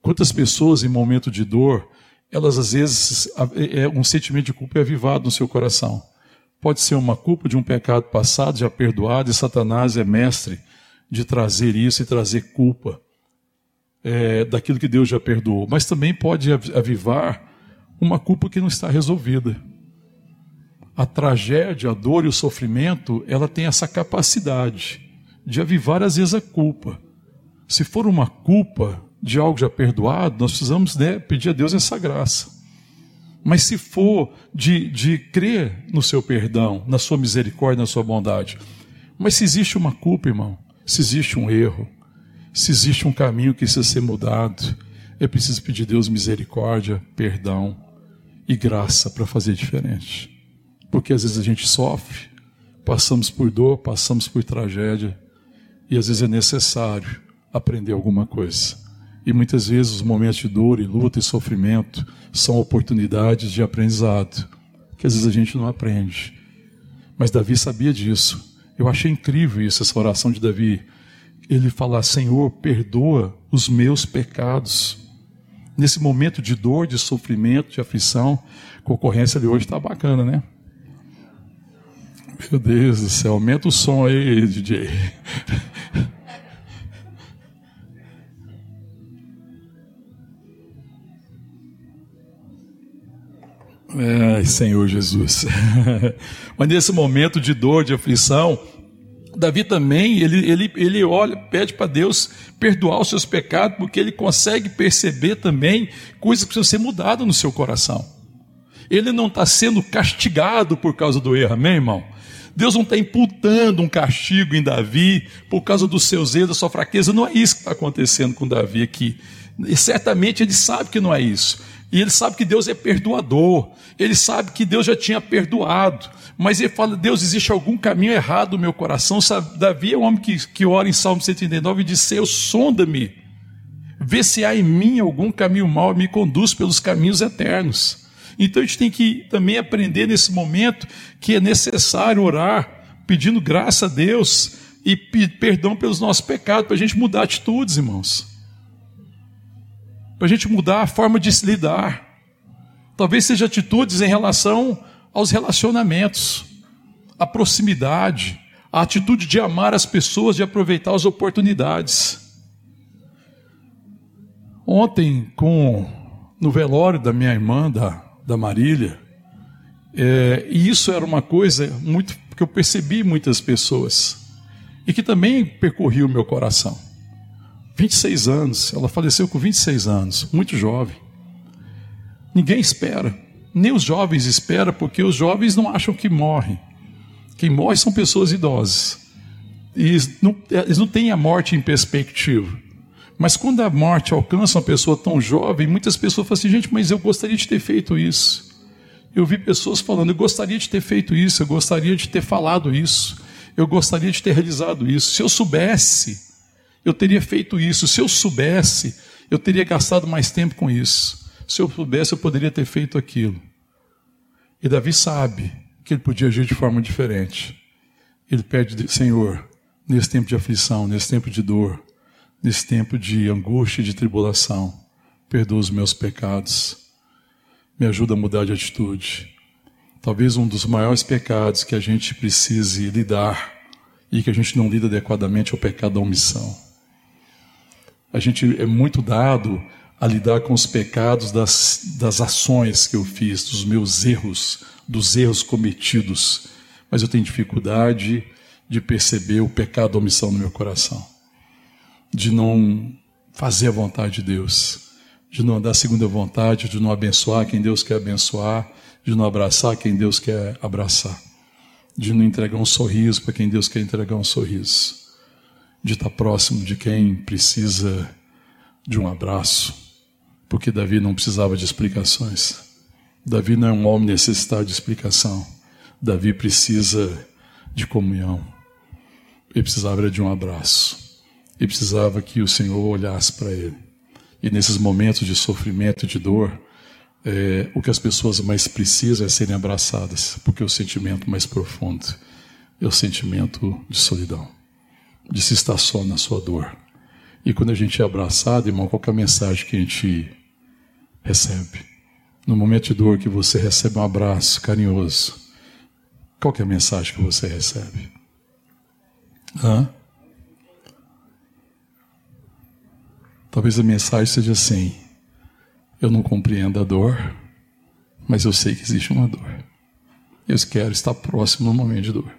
Quantas pessoas em momento de dor, elas às vezes é um sentimento de culpa é avivado no seu coração. Pode ser uma culpa de um pecado passado já perdoado e Satanás é mestre de trazer isso e trazer culpa é, daquilo que Deus já perdoou. Mas também pode avivar uma culpa que não está resolvida a tragédia, a dor e o sofrimento, ela tem essa capacidade de avivar às vezes a culpa. Se for uma culpa de algo já perdoado, nós precisamos né, pedir a Deus essa graça. Mas se for de, de crer no seu perdão, na sua misericórdia, na sua bondade, mas se existe uma culpa, irmão, se existe um erro, se existe um caminho que precisa ser mudado, é preciso pedir a Deus misericórdia, perdão e graça para fazer diferente porque às vezes a gente sofre, passamos por dor, passamos por tragédia, e às vezes é necessário aprender alguma coisa. E muitas vezes os momentos de dor e luta e sofrimento são oportunidades de aprendizado, que às vezes a gente não aprende. Mas Davi sabia disso. Eu achei incrível isso, essa oração de Davi. Ele falar: Senhor, perdoa os meus pecados. Nesse momento de dor, de sofrimento, de aflição, a concorrência de hoje está bacana, né? Meu Deus do céu, aumenta o som aí, DJ. Ai, Senhor Jesus. Mas nesse momento de dor, de aflição, Davi também, ele, ele, ele olha, pede para Deus perdoar os seus pecados, porque ele consegue perceber também coisas que precisam ser mudadas no seu coração. Ele não está sendo castigado por causa do erro, amém, irmão? Deus não está imputando um castigo em Davi por causa dos seus erros, da sua fraqueza. Não é isso que está acontecendo com Davi aqui. E certamente ele sabe que não é isso. E ele sabe que Deus é perdoador. Ele sabe que Deus já tinha perdoado. Mas ele fala: Deus, existe algum caminho errado no meu coração. Sabe, Davi é um homem que, que ora em Salmo 139 e diz: Senhor, sonda-me. Vê se há em mim algum caminho mau e me conduz pelos caminhos eternos. Então a gente tem que também aprender nesse momento que é necessário orar, pedindo graça a Deus e perdão pelos nossos pecados, para a gente mudar atitudes, irmãos. Para a gente mudar a forma de se lidar. Talvez seja atitudes em relação aos relacionamentos, a proximidade, a atitude de amar as pessoas, de aproveitar as oportunidades. Ontem, com no velório da minha irmã, da, da Marília, é, e isso era uma coisa muito que eu percebi muitas pessoas e que também percorreu o meu coração. 26 anos, ela faleceu com 26 anos, muito jovem. Ninguém espera, nem os jovens esperam, porque os jovens não acham que morrem. Quem morre são pessoas idosas. E eles não, eles não têm a morte em perspectiva. Mas quando a morte alcança uma pessoa tão jovem, muitas pessoas falam assim: gente, mas eu gostaria de ter feito isso. Eu vi pessoas falando: eu gostaria de ter feito isso, eu gostaria de ter falado isso, eu gostaria de ter realizado isso. Se eu soubesse, eu teria feito isso. Se eu soubesse, eu teria gastado mais tempo com isso. Se eu soubesse, eu poderia ter feito aquilo. E Davi sabe que ele podia agir de forma diferente. Ele pede, Senhor, nesse tempo de aflição, nesse tempo de dor, nesse tempo de angústia e de tribulação, perdoa os meus pecados. Me ajuda a mudar de atitude. Talvez um dos maiores pecados que a gente precise lidar e que a gente não lida adequadamente é o pecado da omissão. A gente é muito dado a lidar com os pecados das, das ações que eu fiz, dos meus erros, dos erros cometidos, mas eu tenho dificuldade de perceber o pecado da omissão no meu coração, de não fazer a vontade de Deus, de não dar segunda vontade, de não abençoar quem Deus quer abençoar, de não abraçar quem Deus quer abraçar, de não entregar um sorriso para quem Deus quer entregar um sorriso, de estar próximo de quem precisa de um abraço porque Davi não precisava de explicações. Davi não é um homem necessitado de explicação. Davi precisa de comunhão. Ele precisava de um abraço. Ele precisava que o Senhor olhasse para ele. E nesses momentos de sofrimento e de dor, é, o que as pessoas mais precisam é serem abraçadas, porque é o sentimento mais profundo é o sentimento de solidão, de se estar só na sua dor. E quando a gente é abraçado, irmão, qual é a mensagem que a gente recebe? No momento de dor que você recebe um abraço carinhoso, qual é a mensagem que você recebe? Hã? Talvez a mensagem seja assim: eu não compreendo a dor, mas eu sei que existe uma dor. Eu quero estar próximo no momento de dor.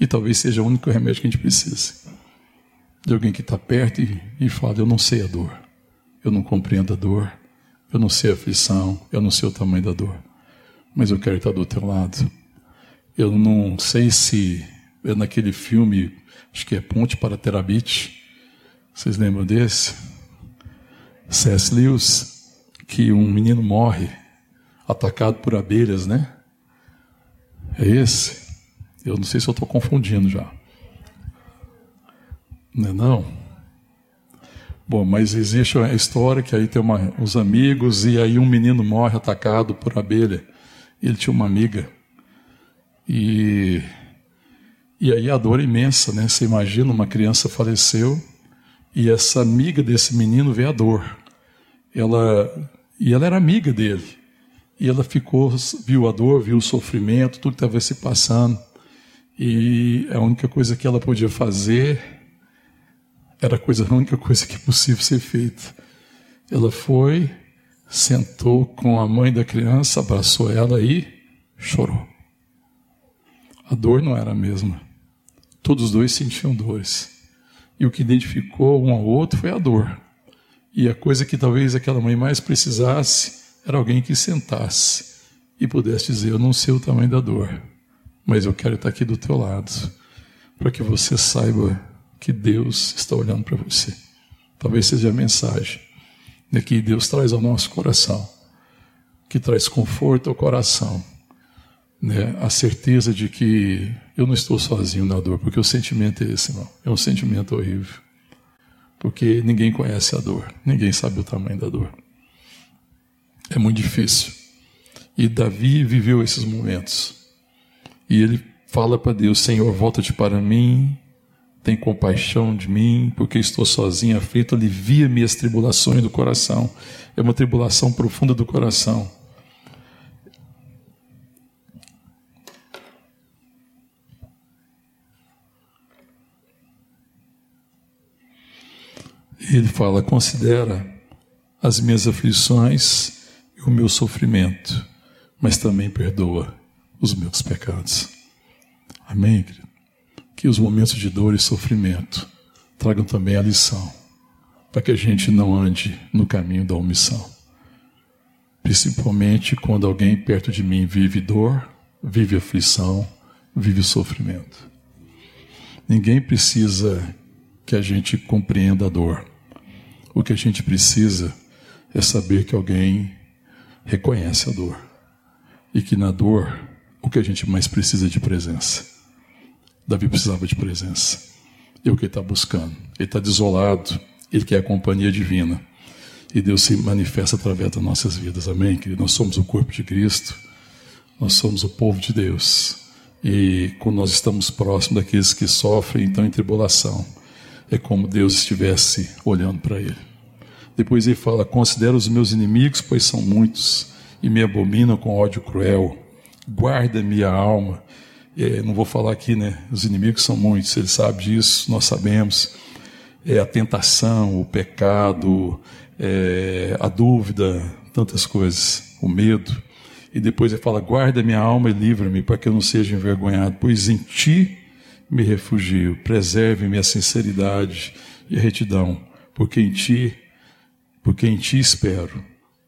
E talvez seja o único remédio que a gente precisa de alguém que está perto e, e fala: Eu não sei a dor, eu não compreendo a dor, eu não sei a aflição, eu não sei o tamanho da dor, mas eu quero estar do teu lado. Eu não sei se é naquele filme, acho que é Ponte para Terabite, vocês lembram desse? C.S. Lewis, que um menino morre atacado por abelhas, né? É esse? Eu não sei se eu estou confundindo já. Não é não? Bom, mas existe a história que aí tem uma, os amigos e aí um menino morre atacado por abelha. Ele tinha uma amiga. E, e aí a dor é imensa, né? Você imagina, uma criança faleceu e essa amiga desse menino vê a dor. Ela, e ela era amiga dele. E ela ficou, viu a dor, viu o sofrimento, tudo que estava se passando. E a única coisa que ela podia fazer era a, coisa, a única coisa que é possível ser feita. Ela foi, sentou com a mãe da criança, abraçou ela e chorou. A dor não era a mesma. Todos os dois sentiam dores. E o que identificou um ao outro foi a dor. E a coisa que talvez aquela mãe mais precisasse era alguém que sentasse e pudesse dizer: Eu não sei o tamanho da dor, mas eu quero estar aqui do teu lado, para que você saiba que Deus está olhando para você. Talvez seja a mensagem de que Deus traz ao nosso coração, que traz conforto ao coração, né? a certeza de que eu não estou sozinho na dor, porque o sentimento é esse, irmão. É um sentimento horrível. Porque ninguém conhece a dor, ninguém sabe o tamanho da dor. É muito difícil. E Davi viveu esses momentos. E ele fala para Deus: Senhor, volta-te para mim tem compaixão de mim, porque estou sozinho, aflito, alivia minhas tribulações do coração. É uma tribulação profunda do coração. Ele fala: considera as minhas aflições e o meu sofrimento, mas também perdoa os meus pecados. Amém, querido? que os momentos de dor e sofrimento tragam também a lição, para que a gente não ande no caminho da omissão. Principalmente quando alguém perto de mim vive dor, vive aflição, vive sofrimento. Ninguém precisa que a gente compreenda a dor. O que a gente precisa é saber que alguém reconhece a dor. E que na dor, o que a gente mais precisa de presença. Davi precisava de presença. É o que ele está buscando. Ele está desolado, ele quer a companhia divina. E Deus se manifesta através das nossas vidas, amém? Querido? Nós somos o corpo de Cristo, nós somos o povo de Deus. E quando nós estamos próximos daqueles que sofrem, então, em tribulação, é como Deus estivesse olhando para ele. Depois ele fala: Considera os meus inimigos, pois são muitos, e me abominam com ódio cruel. Guarda minha alma é, não vou falar aqui, né? Os inimigos são muitos, ele sabe disso, nós sabemos. É a tentação, o pecado, é, a dúvida, tantas coisas, o medo. E depois ele fala: guarda minha alma e livra-me, para que eu não seja envergonhado, pois em ti me refugio. Preserve minha sinceridade e retidão, porque em ti, porque em ti espero.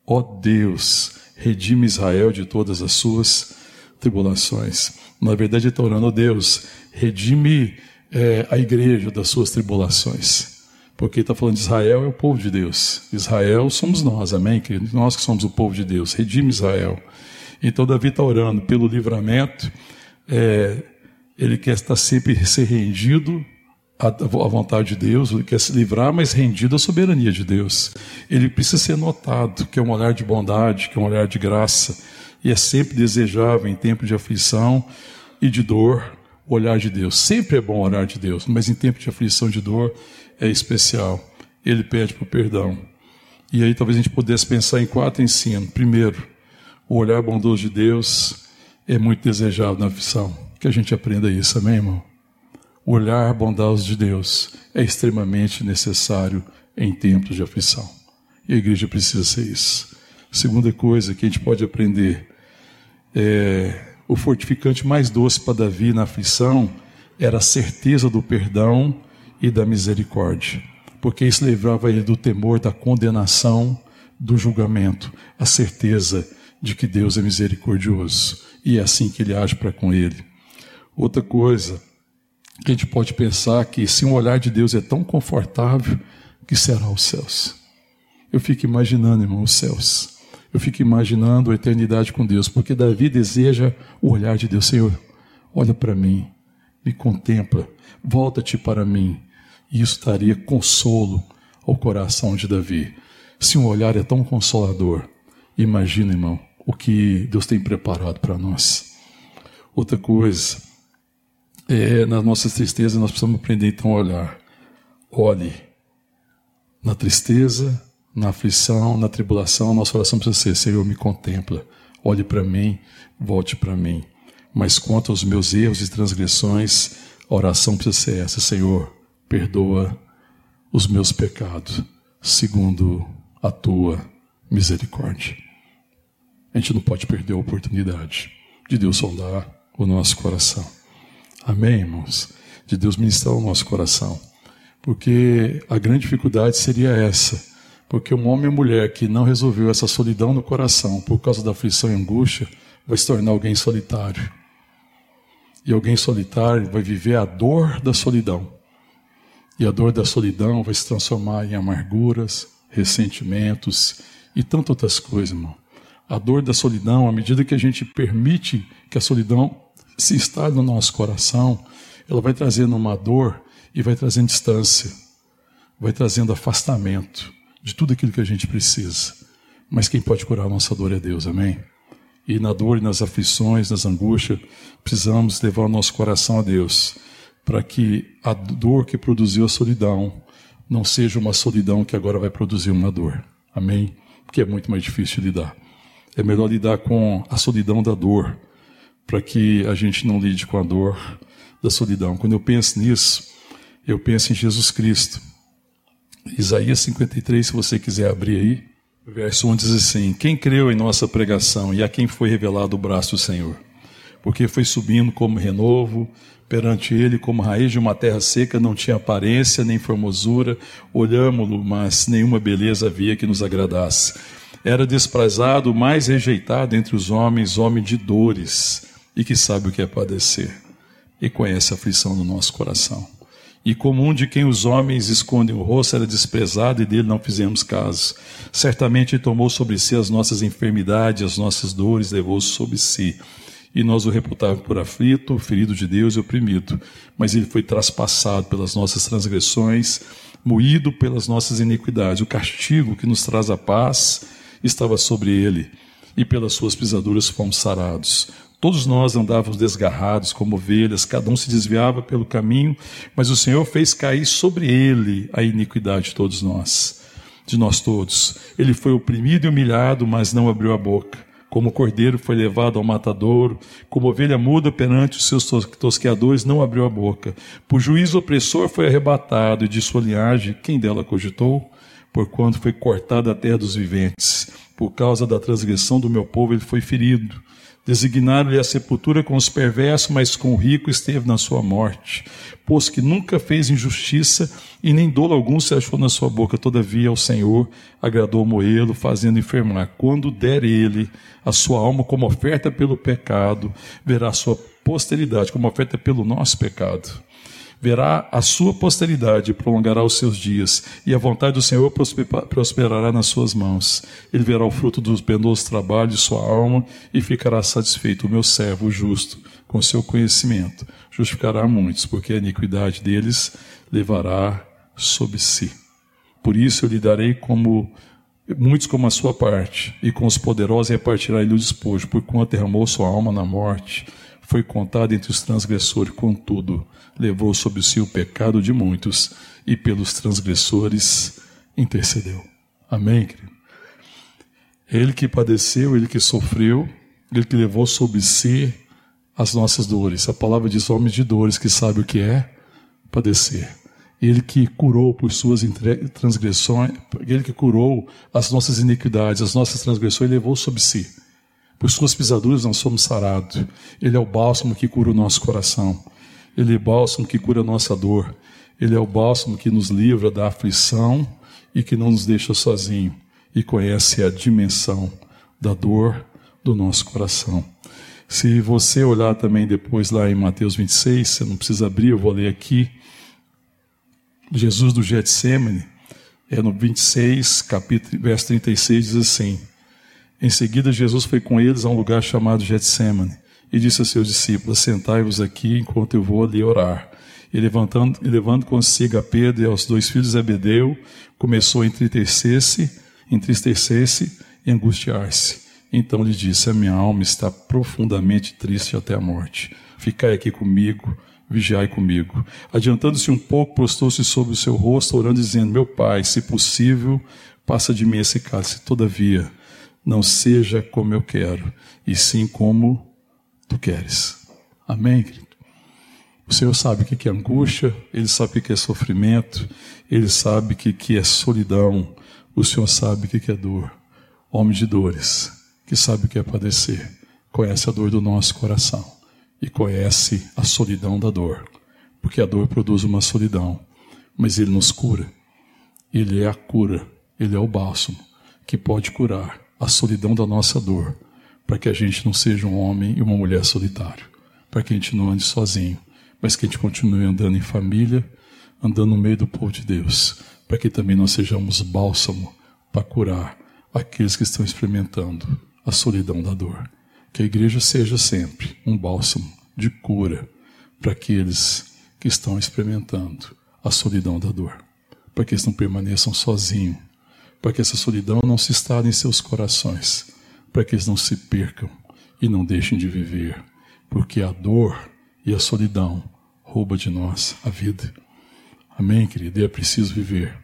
Ó Deus, redime Israel de todas as suas tribulações. Na verdade, está orando, oh Deus, redime é, a igreja das suas tribulações. Porque está falando de Israel é o povo de Deus. Israel somos nós, amém? Querido? Nós que somos o povo de Deus. Redime Israel. Então, Davi está orando pelo livramento. É, ele quer estar sempre ser rendido à vontade de Deus, ele quer se livrar, mas rendido à soberania de Deus. Ele precisa ser notado, que é um olhar de bondade, que é um olhar de graça e é sempre desejável em tempo de aflição e de dor o olhar de Deus. Sempre é bom o olhar de Deus, mas em tempo de aflição e de dor é especial. Ele pede por perdão. E aí talvez a gente pudesse pensar em quatro ensinos. Primeiro, o olhar bondoso de Deus é muito desejável na aflição. Que a gente aprenda isso, amém, irmão? O olhar bondoso de Deus é extremamente necessário em tempos de aflição. E a igreja precisa ser isso. Segunda coisa que a gente pode aprender é, o fortificante mais doce para Davi na aflição era a certeza do perdão e da misericórdia, porque isso livrava ele do temor da condenação, do julgamento, a certeza de que Deus é misericordioso e é assim que ele age para com ele. Outra coisa a gente pode pensar que se um olhar de Deus é tão confortável, que será os céus. Eu fico imaginando, irmão, os céus eu fico imaginando a eternidade com Deus, porque Davi deseja o olhar de Deus. Senhor, olha para mim, me contempla, volta-te para mim. E isso daria consolo ao coração de Davi. Se um olhar é tão consolador, imagina, irmão, o que Deus tem preparado para nós. Outra coisa, é, nas nossas tristezas nós precisamos aprender então a olhar. Olhe na tristeza, na aflição, na tribulação, nossa oração precisa ser: Senhor, me contempla, olhe para mim, volte para mim. Mas quanto aos meus erros e transgressões, a oração precisa ser essa: Senhor, perdoa os meus pecados, segundo a tua misericórdia. A gente não pode perder a oportunidade de Deus sondar o nosso coração. Amém, irmãos? De Deus ministrar o nosso coração. Porque a grande dificuldade seria essa porque um homem e mulher que não resolveu essa solidão no coração por causa da aflição e angústia vai se tornar alguém solitário. E alguém solitário vai viver a dor da solidão. E a dor da solidão vai se transformar em amarguras, ressentimentos e tantas outras coisas, irmão. A dor da solidão, à medida que a gente permite que a solidão se instale no nosso coração, ela vai trazendo uma dor e vai trazendo distância, vai trazendo afastamento de tudo aquilo que a gente precisa. Mas quem pode curar a nossa dor é Deus, amém? E na dor e nas aflições, nas angústias, precisamos levar o nosso coração a Deus. para que a dor que produziu a solidão não seja uma solidão que agora vai produzir uma dor. Amém? Porque é muito mais difícil lidar. É melhor lidar com a solidão da dor, para que a gente não lide com a dor da solidão. Quando eu penso nisso, eu penso em Jesus Cristo. Isaías 53, se você quiser abrir aí, verso 1 diz assim: Quem creu em nossa pregação e a quem foi revelado o braço do Senhor? Porque foi subindo como renovo, perante ele como raiz de uma terra seca, não tinha aparência nem formosura, olhámo-lo, mas nenhuma beleza havia que nos agradasse. Era desprezado, mais rejeitado entre os homens, homem de dores, e que sabe o que é padecer, e conhece a aflição do nosso coração e comum de quem os homens escondem o rosto era desprezado e dele não fizemos caso. Certamente tomou sobre si as nossas enfermidades, as nossas dores, levou sobre si. E nós o reputávamos por aflito, ferido de Deus e oprimido. Mas ele foi traspassado pelas nossas transgressões, moído pelas nossas iniquidades. O castigo que nos traz a paz estava sobre ele, e pelas suas pisaduras fomos sarados. Todos nós andávamos desgarrados como ovelhas, cada um se desviava pelo caminho, mas o Senhor fez cair sobre ele a iniquidade de todos nós, de nós todos. Ele foi oprimido e humilhado, mas não abriu a boca. Como cordeiro foi levado ao matadouro, como ovelha muda perante os seus tosqueadores, não abriu a boca. Por juízo opressor foi arrebatado, e de sua linhagem, quem dela cogitou? Porquanto foi cortado a terra dos viventes. Por causa da transgressão do meu povo, ele foi ferido Designaram-lhe a sepultura com os perversos, mas com o rico esteve na sua morte, pois que nunca fez injustiça e nem dolo algum se achou na sua boca. Todavia, ao Senhor agradou moê-lo, fazendo enfermar. Quando der ele a sua alma como oferta pelo pecado, verá a sua posteridade como oferta pelo nosso pecado verá a sua posteridade prolongará os seus dias, e a vontade do Senhor prosperará nas suas mãos. Ele verá o fruto dos penosos trabalhos de sua alma e ficará satisfeito. O meu servo justo, com seu conhecimento, justificará muitos, porque a iniquidade deles levará sobre si. Por isso eu lhe darei como muitos como a sua parte, e com os poderosos repartirá ele o despojo, porquanto derramou sua alma na morte foi contado entre os transgressores, contudo, levou sobre si o pecado de muitos e pelos transgressores intercedeu. Amém, querido? Ele que padeceu, ele que sofreu, ele que levou sobre si as nossas dores. A palavra diz homens de dores que sabe o que é padecer. Ele que curou por suas transgressões, ele que curou as nossas iniquidades, as nossas transgressões, levou sobre si. Por suas pisaduras nós somos sarados. Ele é o bálsamo que cura o nosso coração. Ele é o bálsamo que cura a nossa dor. Ele é o bálsamo que nos livra da aflição e que não nos deixa sozinho e conhece a dimensão da dor do nosso coração. Se você olhar também depois lá em Mateus 26, você não precisa abrir, eu vou ler aqui. Jesus do Getsemane, é no 26, capítulo, verso 36, diz assim: em seguida, Jesus foi com eles a um lugar chamado Getsemane e disse a seus discípulos: Sentai-vos aqui enquanto eu vou ali orar. E levantando, e levando consigo a Pedro e aos dois filhos de Zebedeu, começou a entristecer-se, entristecer-se e angustiar-se. Então lhe disse: A minha alma está profundamente triste até a morte. Ficai aqui comigo, vigiai comigo. Adiantando-se um pouco, prostou-se sobre o seu rosto, orando, dizendo: Meu pai, se possível, passa de mim esse cálice. Todavia, não seja como eu quero, e sim como tu queres. Amém, querido? O Senhor sabe o que é angústia, Ele sabe o que é sofrimento, Ele sabe o que é solidão, o Senhor sabe o que é dor. Homem de dores, que sabe o que é padecer, conhece a dor do nosso coração e conhece a solidão da dor, porque a dor produz uma solidão, mas Ele nos cura. Ele é a cura, Ele é o bálsamo que pode curar a solidão da nossa dor, para que a gente não seja um homem e uma mulher solitário, para que a gente não ande sozinho, mas que a gente continue andando em família, andando no meio do povo de Deus, para que também nós sejamos bálsamo para curar aqueles que estão experimentando a solidão da dor. Que a igreja seja sempre um bálsamo de cura para aqueles que estão experimentando a solidão da dor, para que eles não permaneçam sozinhos para que essa solidão não se instale em seus corações, para que eles não se percam e não deixem de viver, porque a dor e a solidão rouba de nós a vida. Amém, querido? E é preciso viver,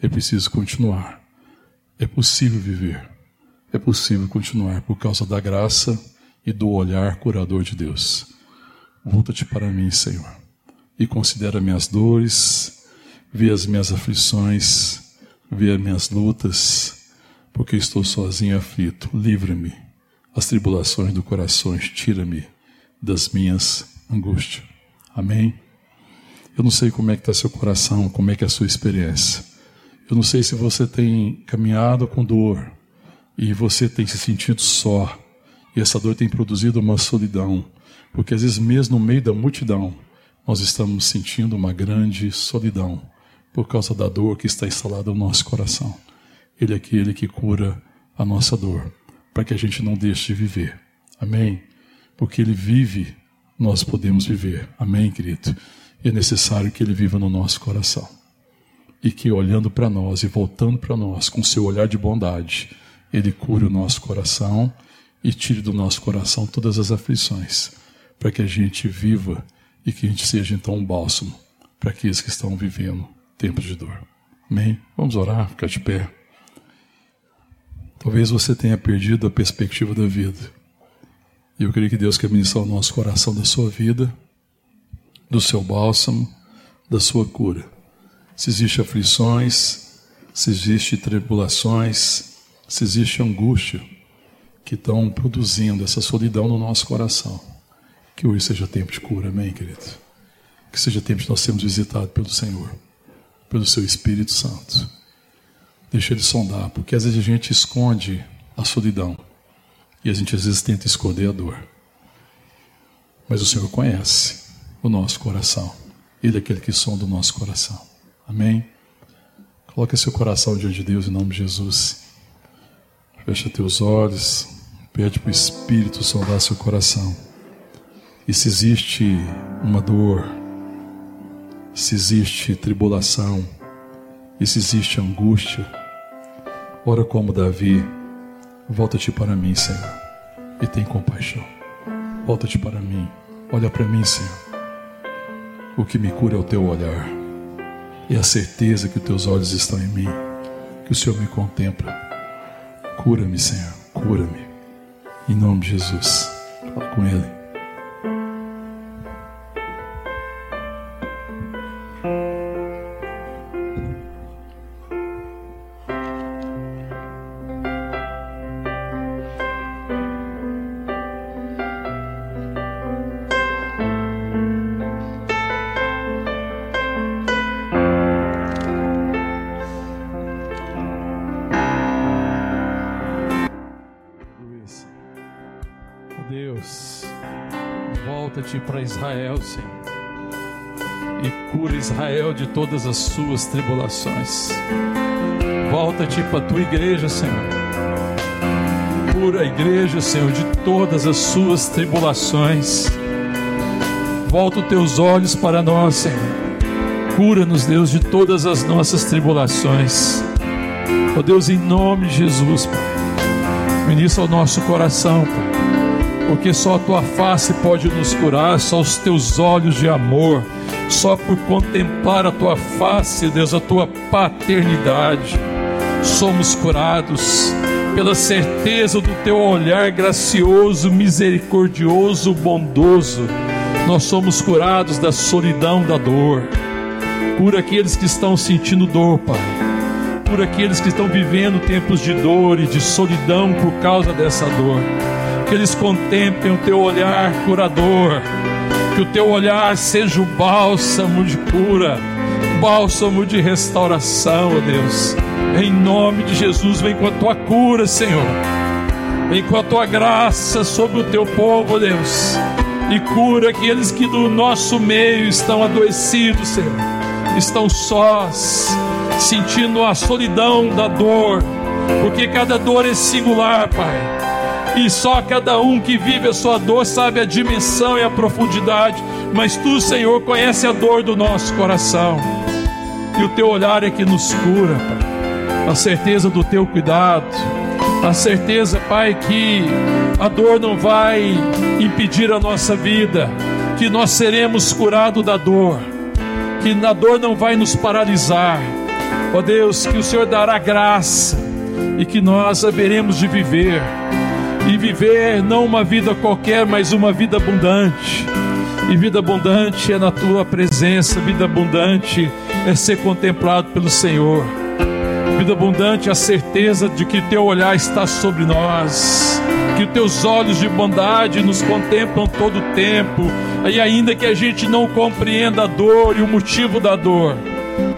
é preciso continuar, é possível viver, é possível continuar por causa da graça e do olhar curador de Deus. Volta-te para mim, Senhor, e considera minhas dores, vê as minhas aflições, as minhas lutas, porque estou sozinho aflito. Livra-me as tribulações do coração, tira-me das minhas angústias. Amém? Eu não sei como é que está seu coração, como é que é a sua experiência. Eu não sei se você tem caminhado com dor e você tem se sentido só. E essa dor tem produzido uma solidão. Porque às vezes, mesmo no meio da multidão, nós estamos sentindo uma grande solidão por causa da dor que está instalada no nosso coração. Ele é aquele que cura a nossa dor, para que a gente não deixe de viver. Amém? Porque Ele vive, nós podemos viver. Amém, querido? é necessário que Ele viva no nosso coração. E que olhando para nós e voltando para nós com seu olhar de bondade, Ele cure o nosso coração e tire do nosso coração todas as aflições, para que a gente viva e que a gente seja então um bálsamo para aqueles que estão vivendo tempos de dor. Amém? Vamos orar, ficar de pé. Talvez você tenha perdido a perspectiva da vida. E eu creio que Deus quer ministrar o nosso coração da sua vida do seu bálsamo, da sua cura. Se existe aflições, se existe tribulações, se existe angústia que estão produzindo essa solidão no nosso coração, que hoje seja tempo de cura, amém, querido? Que seja tempo de nós sermos visitados pelo Senhor, pelo seu Espírito Santo. Deixa ele sondar, porque às vezes a gente esconde a solidão e a gente às vezes tenta esconder a dor. Mas o Senhor conhece o nosso coração. Ele é aquele que sonda o nosso coração. Amém? Coloque seu coração diante de Deus em nome de Jesus. Fecha teus olhos. Pede para o Espírito sondar seu coração. E se existe uma dor, se existe tribulação, e se existe angústia, ora como Davi, volta-te para mim, Senhor, e tem compaixão. Volta-te para mim, olha para mim, Senhor o que me cura é o teu olhar e a certeza que os teus olhos estão em mim, que o Senhor me contempla. Cura-me, Senhor, cura-me. Em nome de Jesus. Fala com Ele. De todas as suas tribulações. Volta-te para a tua igreja, Senhor. Cura a igreja, Senhor, de todas as suas tribulações. Volta os teus olhos para nós, Senhor. Cura-nos, Deus, de todas as nossas tribulações. Ó oh, Deus, em nome de Jesus, Pai. Ministra o nosso coração, Pai. Porque só a tua face pode nos curar, só os teus olhos de amor só por contemplar a tua face, Deus, a tua paternidade, somos curados pela certeza do teu olhar gracioso, misericordioso, bondoso. Nós somos curados da solidão, da dor. Cura aqueles que estão sentindo dor, Pai. Cura aqueles que estão vivendo tempos de dor e de solidão por causa dessa dor. Que eles contemplem o teu olhar curador que o teu olhar seja o bálsamo de cura, bálsamo de restauração, ó Deus. Em nome de Jesus, vem com a tua cura, Senhor. Vem com a tua graça sobre o teu povo, ó Deus. E cura aqueles que do nosso meio estão adoecidos, Senhor. Estão sós, sentindo a solidão da dor, porque cada dor é singular, Pai e só cada um que vive a sua dor sabe a dimensão e a profundidade, mas tu, Senhor, conhece a dor do nosso coração, e o teu olhar é que nos cura, Pai. a certeza do teu cuidado, a certeza, Pai, que a dor não vai impedir a nossa vida, que nós seremos curados da dor, que a dor não vai nos paralisar. Ó Deus, que o Senhor dará graça e que nós haveremos de viver e viver não uma vida qualquer, mas uma vida abundante. E vida abundante é na tua presença, vida abundante é ser contemplado pelo Senhor. Vida abundante é a certeza de que teu olhar está sobre nós, que teus olhos de bondade nos contemplam todo o tempo, e ainda que a gente não compreenda a dor e o motivo da dor,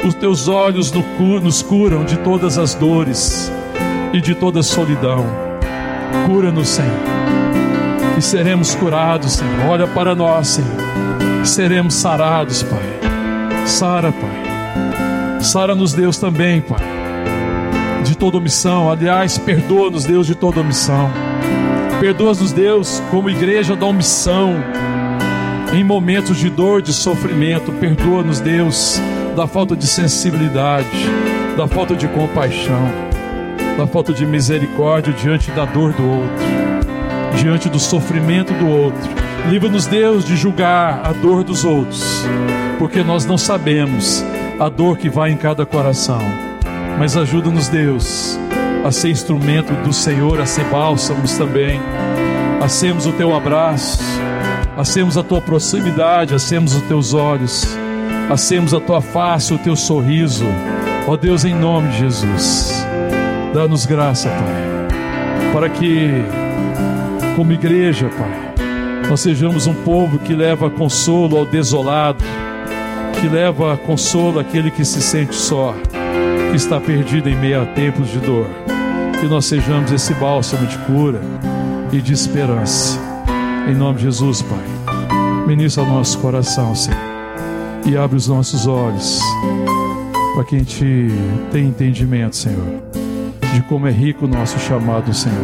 os teus olhos nos curam de todas as dores e de toda solidão. Cura-nos, Senhor, e seremos curados, Senhor. Olha para nós, Senhor, seremos sarados, Pai. Sara, Pai. Sara-nos, Deus, também, Pai, de toda omissão. Aliás, perdoa-nos, Deus, de toda omissão. Perdoa-nos, Deus, como igreja da omissão, em momentos de dor, de sofrimento. Perdoa-nos, Deus, da falta de sensibilidade, da falta de compaixão da falta de misericórdia diante da dor do outro, diante do sofrimento do outro. Livra-nos, Deus, de julgar a dor dos outros, porque nós não sabemos a dor que vai em cada coração. Mas ajuda-nos, Deus, a ser instrumento do Senhor, a ser bálsamos também, a sermos o teu abraço, a sermos a tua proximidade, a sermos os teus olhos, a sermos a tua face, o teu sorriso. Ó Deus, em nome de Jesus. Dá-nos graça, Pai, para que, como igreja, Pai, nós sejamos um povo que leva consolo ao desolado, que leva consolo àquele que se sente só, que está perdido em meio a tempos de dor. Que nós sejamos esse bálsamo de cura e de esperança. Em nome de Jesus, Pai. Ministra o nosso coração, Senhor. E abre os nossos olhos para que a gente tenha entendimento, Senhor de como é rico o nosso chamado, Senhor,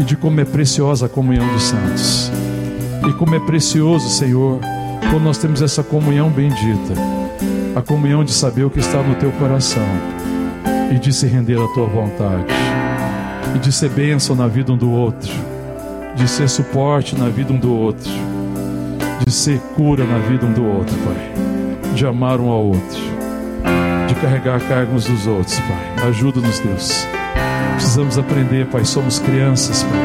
e de como é preciosa a comunhão dos santos, e como é precioso, Senhor, quando nós temos essa comunhão bendita, a comunhão de saber o que está no teu coração e de se render à tua vontade, e de ser bênção na vida um do outro, de ser suporte na vida um do outro, de ser cura na vida um do outro, Pai, de amar um ao outro carregar cargos dos outros, Pai. Ajuda-nos, Deus. Precisamos aprender, Pai. Somos crianças, Pai.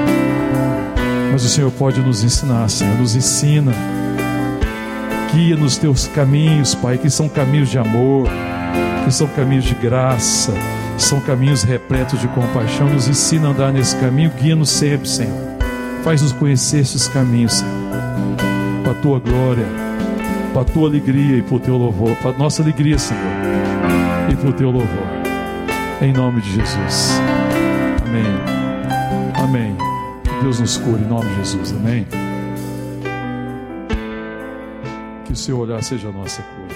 Mas o Senhor pode nos ensinar, Senhor. Nos ensina. Guia nos teus caminhos, Pai, que são caminhos de amor, que são caminhos de graça, são caminhos repletos de compaixão. Nos ensina a andar nesse caminho. Guia-nos sempre, Senhor. Faz-nos conhecer esses caminhos, Senhor. Para a tua glória, para a tua alegria e para o teu louvor, para a nossa alegria, Senhor para o teu louvor. Em nome de Jesus. Amém. Amém. Deus nos cure em nome de Jesus. Amém. Que o seu olhar seja a nossa cura.